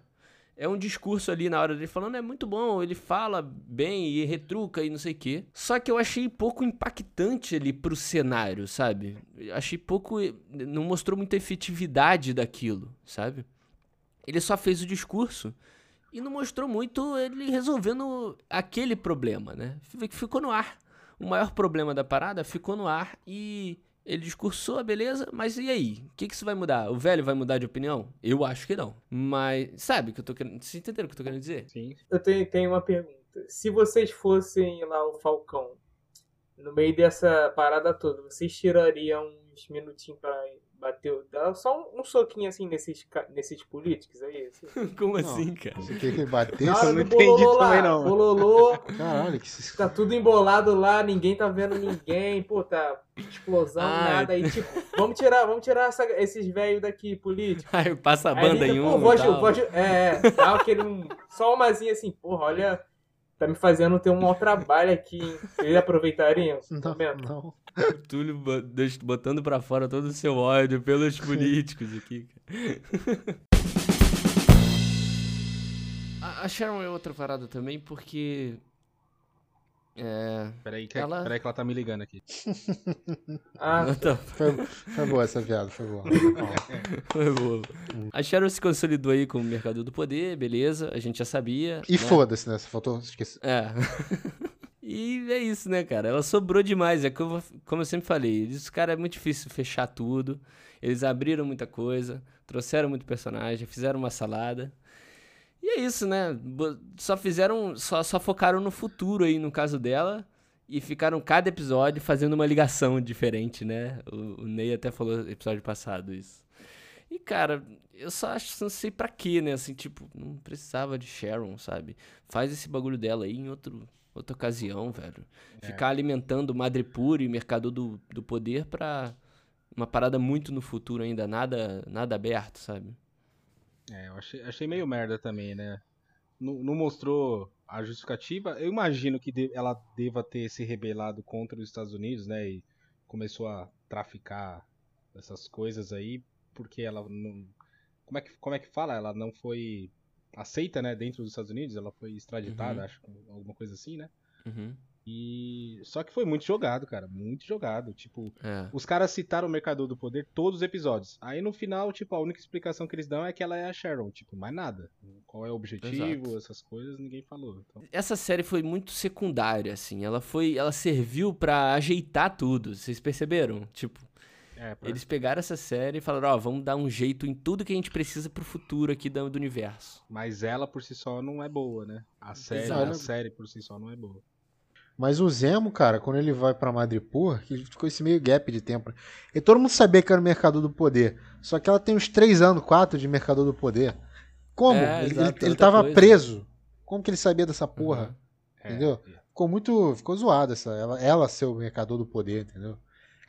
É um discurso ali na hora dele falando, é muito bom, ele fala bem e retruca e não sei o quê. Só que eu achei pouco impactante ali pro cenário, sabe? Achei pouco. Não mostrou muita efetividade daquilo, sabe? Ele só fez o discurso e não mostrou muito ele resolvendo aquele problema, né? Ficou no ar. O maior problema da parada ficou no ar e ele discursou, beleza, mas e aí? O que, que isso vai mudar? O velho vai mudar de opinião? Eu acho que não. Mas, sabe o que eu tô querendo. Vocês entenderam o que eu tô querendo dizer? Sim. Eu tenho, tenho uma pergunta. Se vocês fossem lá o Falcão, no meio dessa parada toda, vocês tirariam uns minutinhos pra bateu. Dá só um, um soquinho assim nesses, nesses políticos aí. Assim. Como Não. assim, cara? Você quer que ele batesse? Na hora não entendi bololô também, lá, não. bololô, Caralho, que tá tudo embolado lá, ninguém tá vendo ninguém, pô, tá explosão, Ah, nada. Aí, tipo, vamos tirar, vamos tirar essa- esses velhos daqui, políticos. Aí passa a Aí banda ele, em pô, um. aju- tal. é, é, dá aquele, um, só umazinha assim, porra, olha, tá me fazendo ter um mau trabalho aqui, hein? Eles aproveitariam Não, momento? não. O Túlio botando pra fora todo o seu ódio pelos políticos aqui. cara. A Sharon é outra parada também, porque. É. Peraí que, Ela- peraí que ela tá me ligando aqui. Ah, Tá, Foi, foi boa essa piada, foi boa. Foi boa. A Sharon se consolidou aí como mercador do poder, beleza, a gente já sabia. E né? foda-se, né? Você faltou, esqueci. É. e é isso, né, cara? Ela sobrou demais. É como, como eu sempre falei, eles, cara, é muito difícil fechar tudo. Eles abriram muita coisa, trouxeram muito personagem, fizeram uma salada. E é isso, né? Só fizeram. Só, só focaram no futuro aí, no caso dela. E ficaram cada episódio fazendo uma ligação diferente, né? O, o Ney até falou no episódio passado isso. E, cara, eu só acho, não sei pra quê, né? Assim, tipo, não precisava de Sharon, sabe? Faz esse bagulho dela aí em outro, outra ocasião, velho. É. Ficar alimentando Madripoor e Mercado do, do Poder pra uma parada muito no futuro ainda, nada, nada aberto, sabe? É, eu achei, achei meio merda também, né? Não, não mostrou a justificativa. Eu imagino que de- ela deva ter se rebelado contra os Estados Unidos, né? E começou a traficar essas coisas aí, porque ela não. Como é que, como é que fala? Ela não foi aceita, né? Dentro dos Estados Unidos, ela foi extraditada, Uhum. acho, alguma coisa assim, né? Uhum. E. Só que foi muito jogado, cara. Muito jogado. Tipo, É. os caras citaram o Mercador do Poder todos os episódios. Aí no final, tipo, a única explicação que eles dão é que ela é a Sharon. Tipo, mais nada. Qual é o objetivo, Exato. essas coisas, ninguém falou. Então, Essa série foi muito secundária, assim. Ela foi. Ela serviu pra ajeitar tudo. Vocês perceberam? Tipo, é, eles pegaram essa série e falaram, ó, vamos dar um jeito em tudo que a gente precisa pro futuro aqui do, do universo. Mas ela por si só não é boa, né? A série, Exato. a série por si só não é boa. Mas o Zemo, cara, quando ele vai pra Madripoor, que ficou esse meio gap de tempo. E todo mundo sabia que era o Mercador do Poder. Só que ela tem uns 3 anos, 4 de Mercador do Poder. Como? É, ele, exato, ele, ele tava coisa. preso. Como que ele sabia dessa porra? Uhum. É, Entendeu? é. Ficou muito. Ficou zoado essa. Ela, ela ser o Mercador do Poder, entendeu?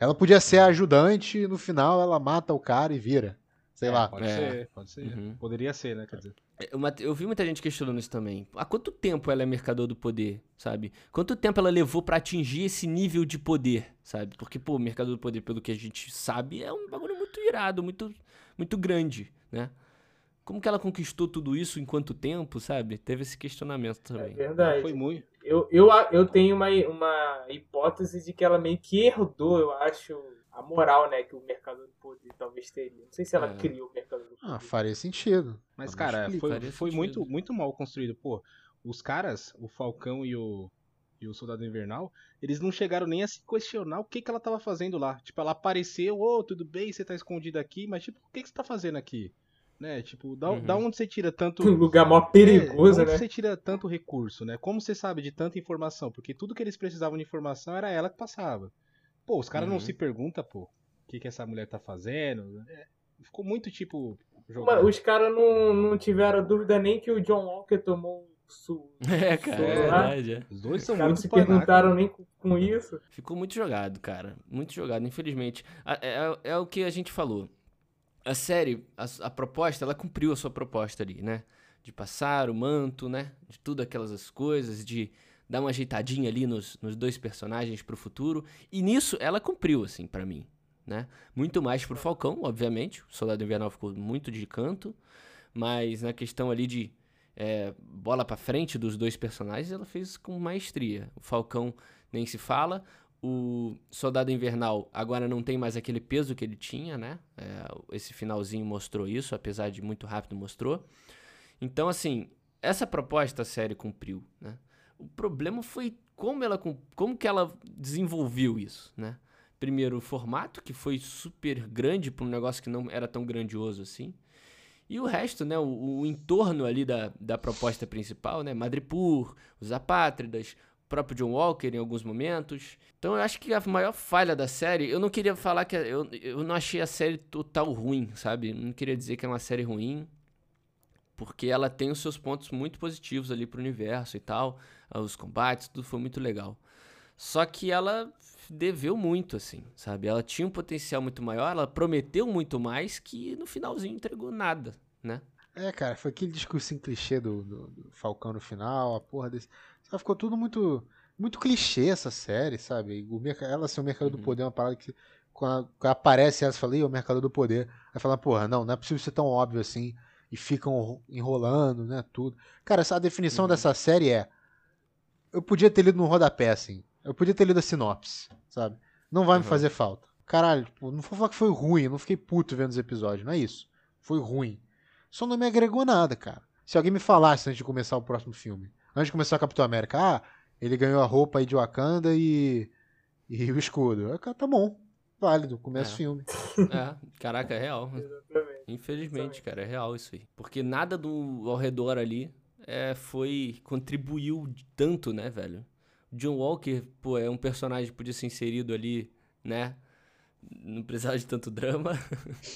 Ela podia ser a ajudante e no final ela mata o cara e vira. Sei É, lá. Pode É. ser, pode ser. Uhum. Poderia ser, né? Quer dizer. Eu, mate- eu vi muita gente questionando isso também. Há quanto tempo ela é mercador do poder, sabe? Quanto tempo ela levou pra atingir esse nível de poder, sabe? Porque, pô, mercador do poder, pelo que a gente sabe, é um bagulho muito irado, muito, muito grande, né? Como que ela conquistou tudo isso em quanto tempo, sabe? Teve esse questionamento é também. verdade. Foi muito. Eu, eu, eu tenho uma, uma hipótese de que ela meio que herdou, eu acho, a moral, né, que o Mercado do Poder talvez teria. Não sei se ela É. criou o Mercado do Poder. Ah, faria sentido. Mas, cara, explica. foi, foi muito, muito mal construído. Pô, os caras, o Falcão e o, e o Soldado Invernal, eles não chegaram nem a se questionar o que, que ela tava fazendo lá. Tipo, ela apareceu, ô, tudo bem, você tá escondido aqui, mas, tipo, o que, que você tá fazendo aqui? Né? Tipo, da, Uhum. da onde você tira tanto. Um lugar mó perigoso, é, da onde né? você tira tanto recurso, né? Como você sabe de tanta informação? Porque tudo que eles precisavam de informação era ela que passava. Pô, os caras não Uhum. se perguntam, pô, o que, que essa mulher tá fazendo. É, ficou muito, tipo. Jogado. os caras não, não tiveram dúvida nem que o John Walker tomou um su. É, cara, é verdade, é. Os dois são Os caras não muito se panaca. perguntaram nem com, com isso. Ficou muito jogado, cara. Muito jogado, infelizmente. É, é- é o que a gente falou. A série, a, a proposta, ela cumpriu a sua proposta ali, né? De passar o manto, né? De tudo aquelas coisas, de dar uma ajeitadinha ali nos, nos dois personagens pro futuro. E nisso ela cumpriu, assim, pra mim, né? Muito mais pro Falcão, obviamente. O Soldado Invernal ficou muito de canto. Mas na questão ali de é, bola pra frente dos dois personagens, ela fez com maestria. O Falcão nem se fala. O Soldado Invernal agora não tem mais aquele peso que ele tinha, né? É, esse finalzinho mostrou isso, apesar de muito rápido mostrou. Então, assim, essa proposta a série cumpriu, né? O problema foi como ela como que ela desenvolveu isso, né? Primeiro, o formato, que foi super grande para um negócio que não era tão grandioso assim. E o resto, né? O, o entorno ali da, da proposta principal, né? Madripoor, os apátridas, próprio John Walker em alguns momentos. Então eu acho que a maior falha da série, eu não queria falar que eu, eu não achei a série total ruim, sabe? Não queria dizer que é uma série ruim, porque ela tem os seus pontos muito positivos ali pro universo e tal, os combates, tudo foi muito legal. Só que ela deveu muito, assim, sabe? Ela tinha um potencial muito maior, ela prometeu muito mais que no finalzinho entregou nada, né? É, cara, foi aquele discurso clichê do, do, do, Falcão no final, a porra desse. Ficou tudo muito muito clichê essa série, sabe? O, ela ser o mercado uhum. do poder é uma parada que quando, aparece ela fala, o mercado do poder. Aí fala, porra, não, não é possível ser tão óbvio assim. E ficam enrolando, né? Tudo. Cara, essa, a definição uhum. dessa série é. Eu podia ter lido no rodapé, assim. Eu podia ter lido a sinopse, sabe? Não vai uhum. me fazer falta. Caralho, tipo, não vou falar que foi ruim, eu não fiquei puto vendo os episódios, não é isso. Foi ruim. Só não me agregou nada, cara. Se alguém me falasse antes de começar o próximo filme, antes de começar o Capitão América, ah, ele ganhou a roupa aí de Wakanda e, e o escudo. Tá bom, válido, começa é. o filme. É, caraca, é real. Infelizmente, cara, é real isso aí. Porque nada do ao redor ali é, foi. contribuiu tanto, né, velho? John Walker, pô, é um personagem que podia ser inserido ali, né? Não precisava de tanto drama.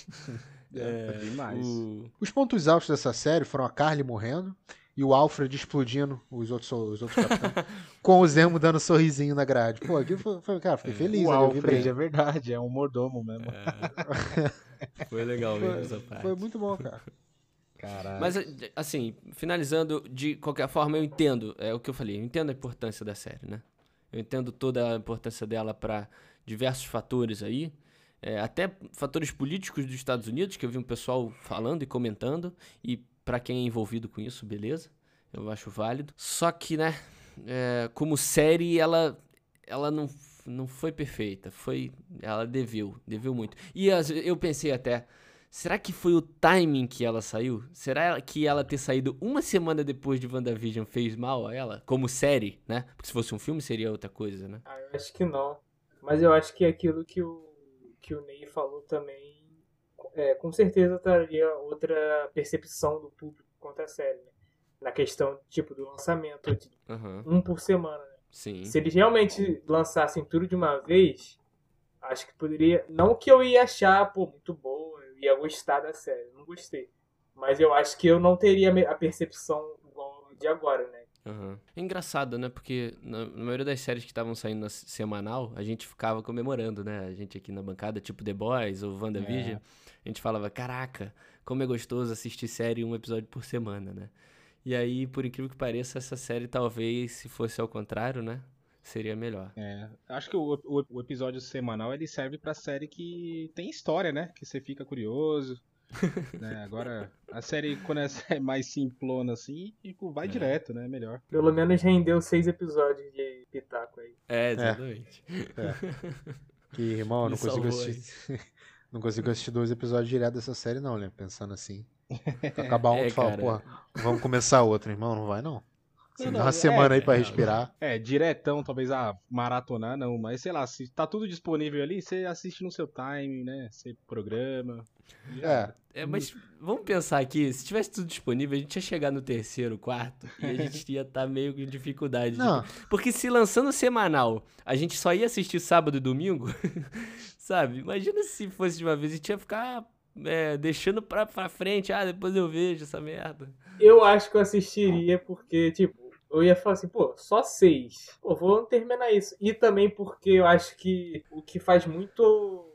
é, é demais. O... Os pontos altos dessa série foram a Carly morrendo e o Alfred explodindo os outros, os outros capitães, com o Zemo dando um sorrisinho na grade. Pô, aqui foi, foi cara, fiquei é. feliz. O Alfred é verdade, é um mordomo mesmo. É. Foi legal mesmo essa parte. Foi muito bom, cara. Caralho. Mas, assim, finalizando, de qualquer forma, eu entendo, é o que eu falei, eu entendo a importância da série, né? Eu entendo toda a importância dela para diversos fatores aí, é, até fatores políticos dos Estados Unidos, que eu vi um pessoal falando e comentando, e para quem é envolvido com isso, beleza, eu acho válido. Só que, né, é, como série, ela, ela não, não foi perfeita, foi, ela deveu, deveu muito. E eu pensei até, Será que foi o timing que ela saiu? Será que ela ter saído uma semana depois de WandaVision fez mal a ela? Como série, né? Porque se fosse um filme seria outra coisa, né? Ah, eu acho que não. Mas eu acho que aquilo que o, que o Ney falou também, é, com certeza traria outra percepção do público quanto à série, né? Na questão, tipo, do lançamento, de uhum. um por semana, né? Sim. Se eles realmente lançassem tudo de uma vez, acho que poderia. Não que eu ia achar, pô, muito boa ia gostar da série. Não gostei. Mas eu acho que eu não teria a percepção igual de agora, né? Uhum. É engraçado, né? Porque na, na maioria das séries que estavam saindo na semanal, a gente ficava comemorando, né? A gente aqui na bancada, tipo The Boys ou WandaVision, é. a gente falava, caraca, como é gostoso assistir série um episódio por semana, né? E aí, por incrível que pareça, essa série talvez, se fosse ao contrário, né? seria melhor. É, acho que o, o, o episódio semanal ele serve pra série que tem história, né? Que você fica curioso. né? Agora, a série, quando é mais simplona assim, tipo, vai é. direto, né? Melhor. Pelo menos rendeu seis episódios de Pitaco aí. É, exatamente. É. é. Que, irmão, não consigo assistir. não consigo assistir dois episódios direto dessa série, não, né? Pensando assim. Acabar um é, e falar, porra, vamos começar outro, irmão, não vai não. Assim, dá uma semana é, aí pra respirar. É, diretão, talvez a ah, maratonar, não, mas sei lá, se tá tudo disponível ali, você assiste no seu time, né? Você programa. É. é. Mas vamos pensar aqui, se tivesse tudo disponível, a gente ia chegar no terceiro, quarto, e a gente ia estar tá meio com dificuldade. Não. Porque se lançando semanal, a gente só ia assistir sábado e domingo, sabe? Imagina se fosse de uma vez, a gente ia ficar é, deixando pra, pra frente, ah, depois eu vejo essa merda. Eu acho que eu assistiria porque, tipo, eu ia falar assim, pô, só seis. Pô, vou terminar isso. E também porque eu acho que o que faz muito.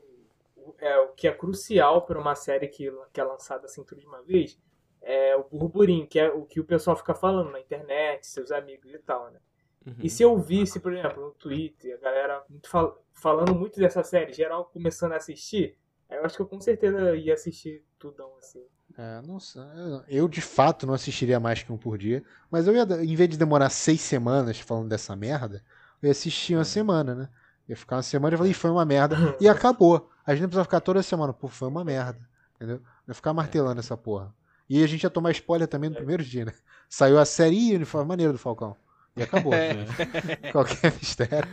É, o que é crucial para uma série que, que é lançada assim tudo de uma vez é o burburinho, que é o que o pessoal fica falando na internet, seus amigos e tal, né? Uhum. E se eu visse, por exemplo, no Twitter, a galera muito fal falando muito dessa série, geral começando a assistir, eu acho que eu com certeza ia assistir tudão assim. É, não sei. Eu de fato não assistiria mais que um por dia. Mas eu ia, em vez de demorar seis semanas falando dessa merda, eu ia assistir uma é. semana, né? Ia ficar uma semana e falei, foi uma merda. E acabou. A gente não precisa ficar toda semana, pô, foi uma merda. Entendeu? Ia ficar martelando essa porra. E a gente ia tomar spoiler também no primeiro dia, né? Saiu a série e uniforme maneiro do Falcão. E acabou. Né? Qualquer mistério.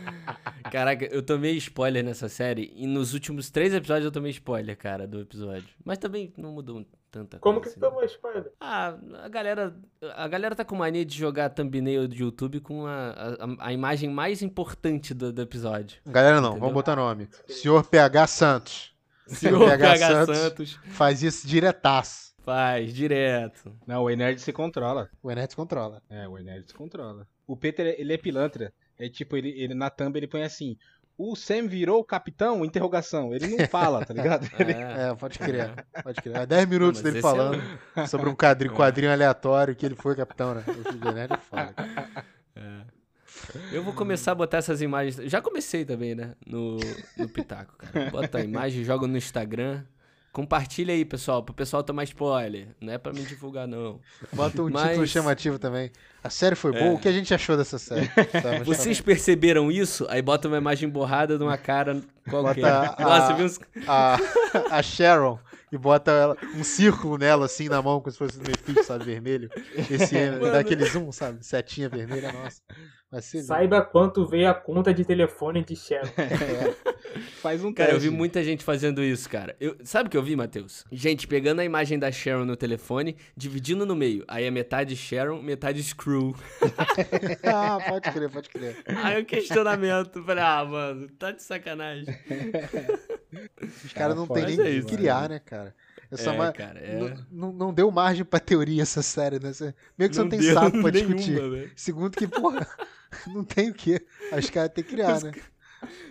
Caraca, eu tomei spoiler nessa série. E nos últimos três episódios eu tomei spoiler, cara, do episódio. Mas também não mudou Tanta Como coisa que assim. tomou spoiler? Ah, a galera, a galera tá com mania de jogar thumbnail do YouTube com a, a, a imagem mais importante do, do episódio. Galera, não, Entendeu? vamos botar nome. Senhor PH Santos. Senhor PH PH Santos. Santos Faz isso diretaço. faz direto. Não, o Enerd se controla. O Enet controla. É, o Enerd se controla. O Peter, ele é pilantra. É tipo, ele, ele na thumb ele põe assim: O Sam virou o capitão? Interrogação. Ele não fala, tá ligado? Ele- É. É, pode crer. Pode crer. É 10 minutos Não, dele é falando sobre um quadrinho, quadrinho aleatório que ele foi capitão, né? O Enet é. Eu vou começar a botar essas imagens. Já comecei também, né? No, no Pitaco, cara. Bota a imagem, joga no Instagram. Compartilha aí, pessoal, pro pessoal tomar spoiler. Não é pra me divulgar, não. Bota um Mas- título chamativo também. A série foi boa? É. O que a gente achou dessa série? Tá, Vocês perceberam isso? Aí bota uma imagem borrada de uma cara qualquer. Bota a- Nossa, viu uns... a, a Sharon e bota ela, um círculo nela assim na mão, como se fosse um Mephisto, sabe, vermelho. Esse Mano. dá aquele zoom, sabe? Setinha vermelha, nossa. Saiba quanto veio a conta de telefone de Sharon. Faz um Cara, eu teste. vi muita gente fazendo isso, cara. Eu... Sabe o que eu vi, Matheus? Gente pegando a imagem da Sharon no telefone, dividindo no meio. Aí é metade Sharon, metade Screw. ah, pode crer, pode crer. Aí o questionamento. Falei, ah, mano, tá de sacanagem. Os caras não tem Mas nem é que criar, mano. né, cara? Essa É, ma- cara, é. Não, deu margem pra teoria essa série, né? Você- Meio que você não, tem saco pra nenhuma, discutir. velho. Segundo que, porra, não tem o quê. Os caras têm que criar, Os né?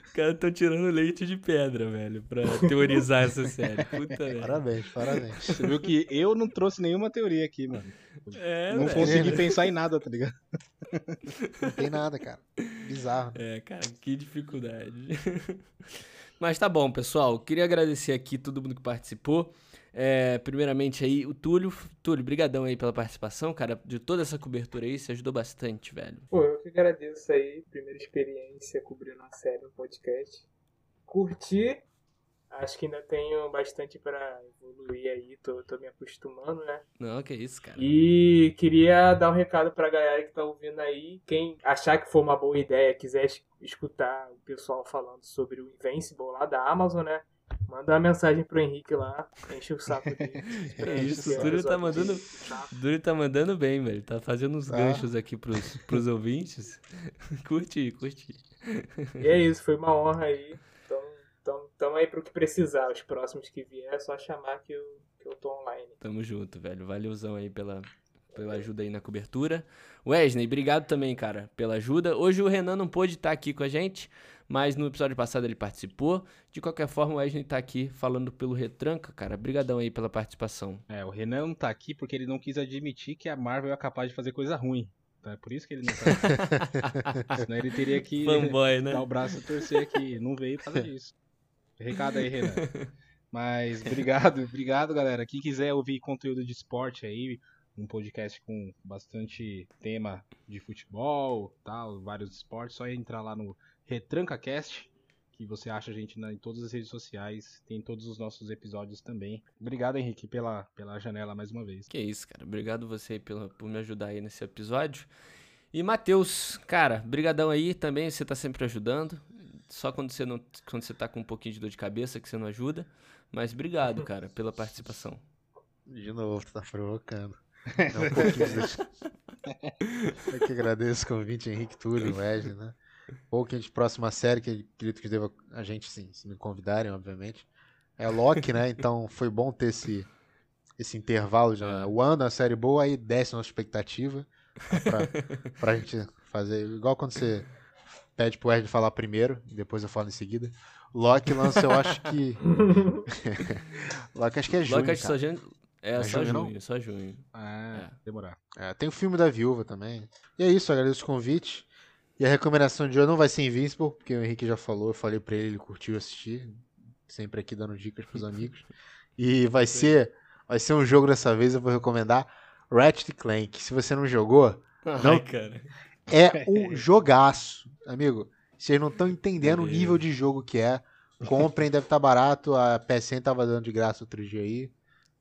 Os caras estão tirando leite de pedra, velho, pra teorizar essa série. Puta merda. Parabéns, parabéns. Você viu que eu não trouxe nenhuma teoria aqui, mano. É, não velho. consegui pensar em nada, tá ligado? Não tem nada, cara. Bizarro. É, cara, que dificuldade. Mas tá bom, pessoal. Queria agradecer aqui todo mundo que participou. É, primeiramente aí, o Túlio. Túlio, brigadão aí pela participação, cara, de toda essa cobertura aí. Você ajudou bastante, velho. Pô, eu que agradeço aí. Primeira experiência cobrindo a série no podcast. Curti. Acho que ainda tenho bastante pra evoluir aí. Tô, tô me acostumando, né? Não, que isso, cara. E queria dar um recado pra galera que tá ouvindo aí. Quem achar que for uma boa ideia, quiser es- escutar o pessoal falando sobre o Invincible lá da Amazon, né? Manda uma mensagem pro Henrique lá, enche o saco dele. Que isso, o Túlio tá episódio mandando. tá mandando bem, velho. Tá fazendo uns Ah. ganchos aqui pros, pros ouvintes. curti, curti. E é isso, foi uma honra aí. Então, então, tamo aí pro que precisar. Os próximos que vier é só chamar que eu, que eu tô online. Tamo junto, velho. Valeuzão aí pela, pela ajuda aí na cobertura. Wesley, obrigado também, cara, pela ajuda. Hoje o Renan não pôde estar aqui com a gente, mas no episódio passado ele participou. De qualquer forma, o Wesley tá aqui falando pelo Retranca, cara. Brigadão aí pela participação. É, o Renan não tá aqui porque ele não quis admitir que a Marvel é capaz de fazer coisa ruim. Então é por isso que ele não tá aqui. Senão ele teria que Fanboy, né? dar o braço e torcer aqui. Não veio por causa disso. Recado aí, Renan. Mas obrigado, obrigado, galera. Quem quiser ouvir conteúdo de esporte aí, um podcast com bastante tema de futebol, tal, vários esportes, só entrar lá no RetrancaCast, que você acha a gente na- em todas as redes sociais, tem todos os nossos episódios também. Obrigado, Henrique, pela, pela janela mais uma vez. Que isso, cara. Obrigado você aí pela, por me ajudar aí nesse episódio. E Matheus, cara, brigadão aí também, você tá sempre ajudando. Só quando você não quando você tá com um pouquinho de dor de cabeça que você não ajuda. Mas obrigado, cara, pela participação. De novo, tu tá provocando. É um pouquinho de... Eu que agradeço o convite, Henrique Túlio, Wesley, né? Ou que a gente, próxima série, que acredito que deva a gente, sim, se me convidarem, obviamente, é Loki, né? Então foi bom ter esse, esse intervalo. Já. O ano, a série boa, aí desce a nossa expectativa pra, pra gente fazer. Igual quando você pede pro Wesley falar primeiro, e depois eu falo em seguida. Loki lança, eu acho que. Loki acho que é junho. Loki acho que só cara. junho. É, É só junho, junho, só junho. Ah, demorar. É, tem o filme da viúva também. E é isso, agradeço o convite. E a recomendação de hoje não vai ser Invincible, porque o Henrique já falou, eu falei pra ele, ele curtiu assistir. Sempre aqui dando dicas pros amigos. E vai ser, vai ser um jogo dessa vez, eu vou recomendar Ratchet Clank. Se você não jogou, Ai, cara. é um jogaço. Amigo, vocês não estão entendendo o Beleza. nível de jogo que é. Comprem, deve estar barato. A PSN tava dando de graça outro dia aí.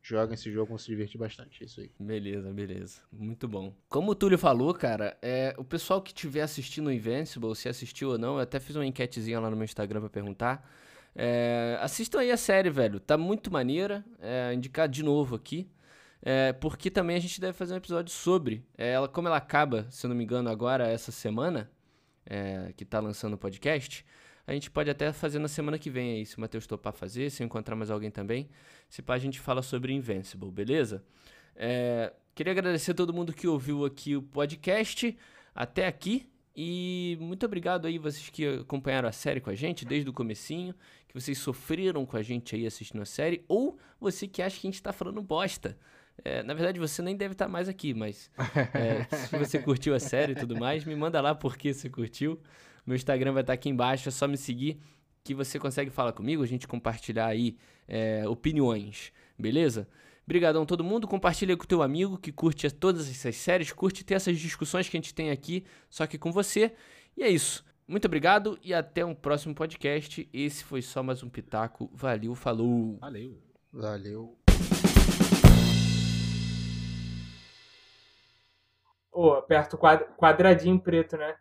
Joguem esse jogo, vão se divertir bastante. É isso aí. Beleza, beleza. Muito bom. Como o Túlio falou, cara, é, o pessoal que estiver assistindo o Invincible, se assistiu ou não, eu até fiz uma enquetezinha lá no meu Instagram pra perguntar. É, assistam aí a série, velho. Tá muito maneira. É, indicar de novo aqui. É, porque também a gente deve fazer um episódio sobre. É, ela, como ela acaba, se eu não me engano, agora, essa semana, é, que tá lançando o podcast, a gente pode até fazer na semana que vem aí, se o Matheus topar fazer, se eu encontrar mais alguém também. Se pá, a gente fala sobre Invincible, beleza? É, queria agradecer a todo mundo que ouviu aqui o podcast até aqui. E muito obrigado aí vocês que acompanharam a série com a gente desde o comecinho, que vocês sofreram com a gente aí assistindo a série, ou você que acha que a gente tá falando bosta. É, na verdade, você nem deve estar mais aqui, mas é, se você curtiu a série e tudo mais, me manda lá porque você curtiu. Meu Instagram vai estar aqui embaixo, é só me seguir que você consegue falar comigo, a gente compartilhar aí é, opiniões, beleza? Obrigadão todo mundo, compartilha com o teu amigo que curte todas essas séries, curte ter essas discussões que a gente tem aqui, só que com você. E é isso. Muito obrigado e até um próximo podcast. Esse foi só mais um Pitaco. Valeu, falou. Valeu. Valeu. Pô, aperta o quad- quadradinho preto, né?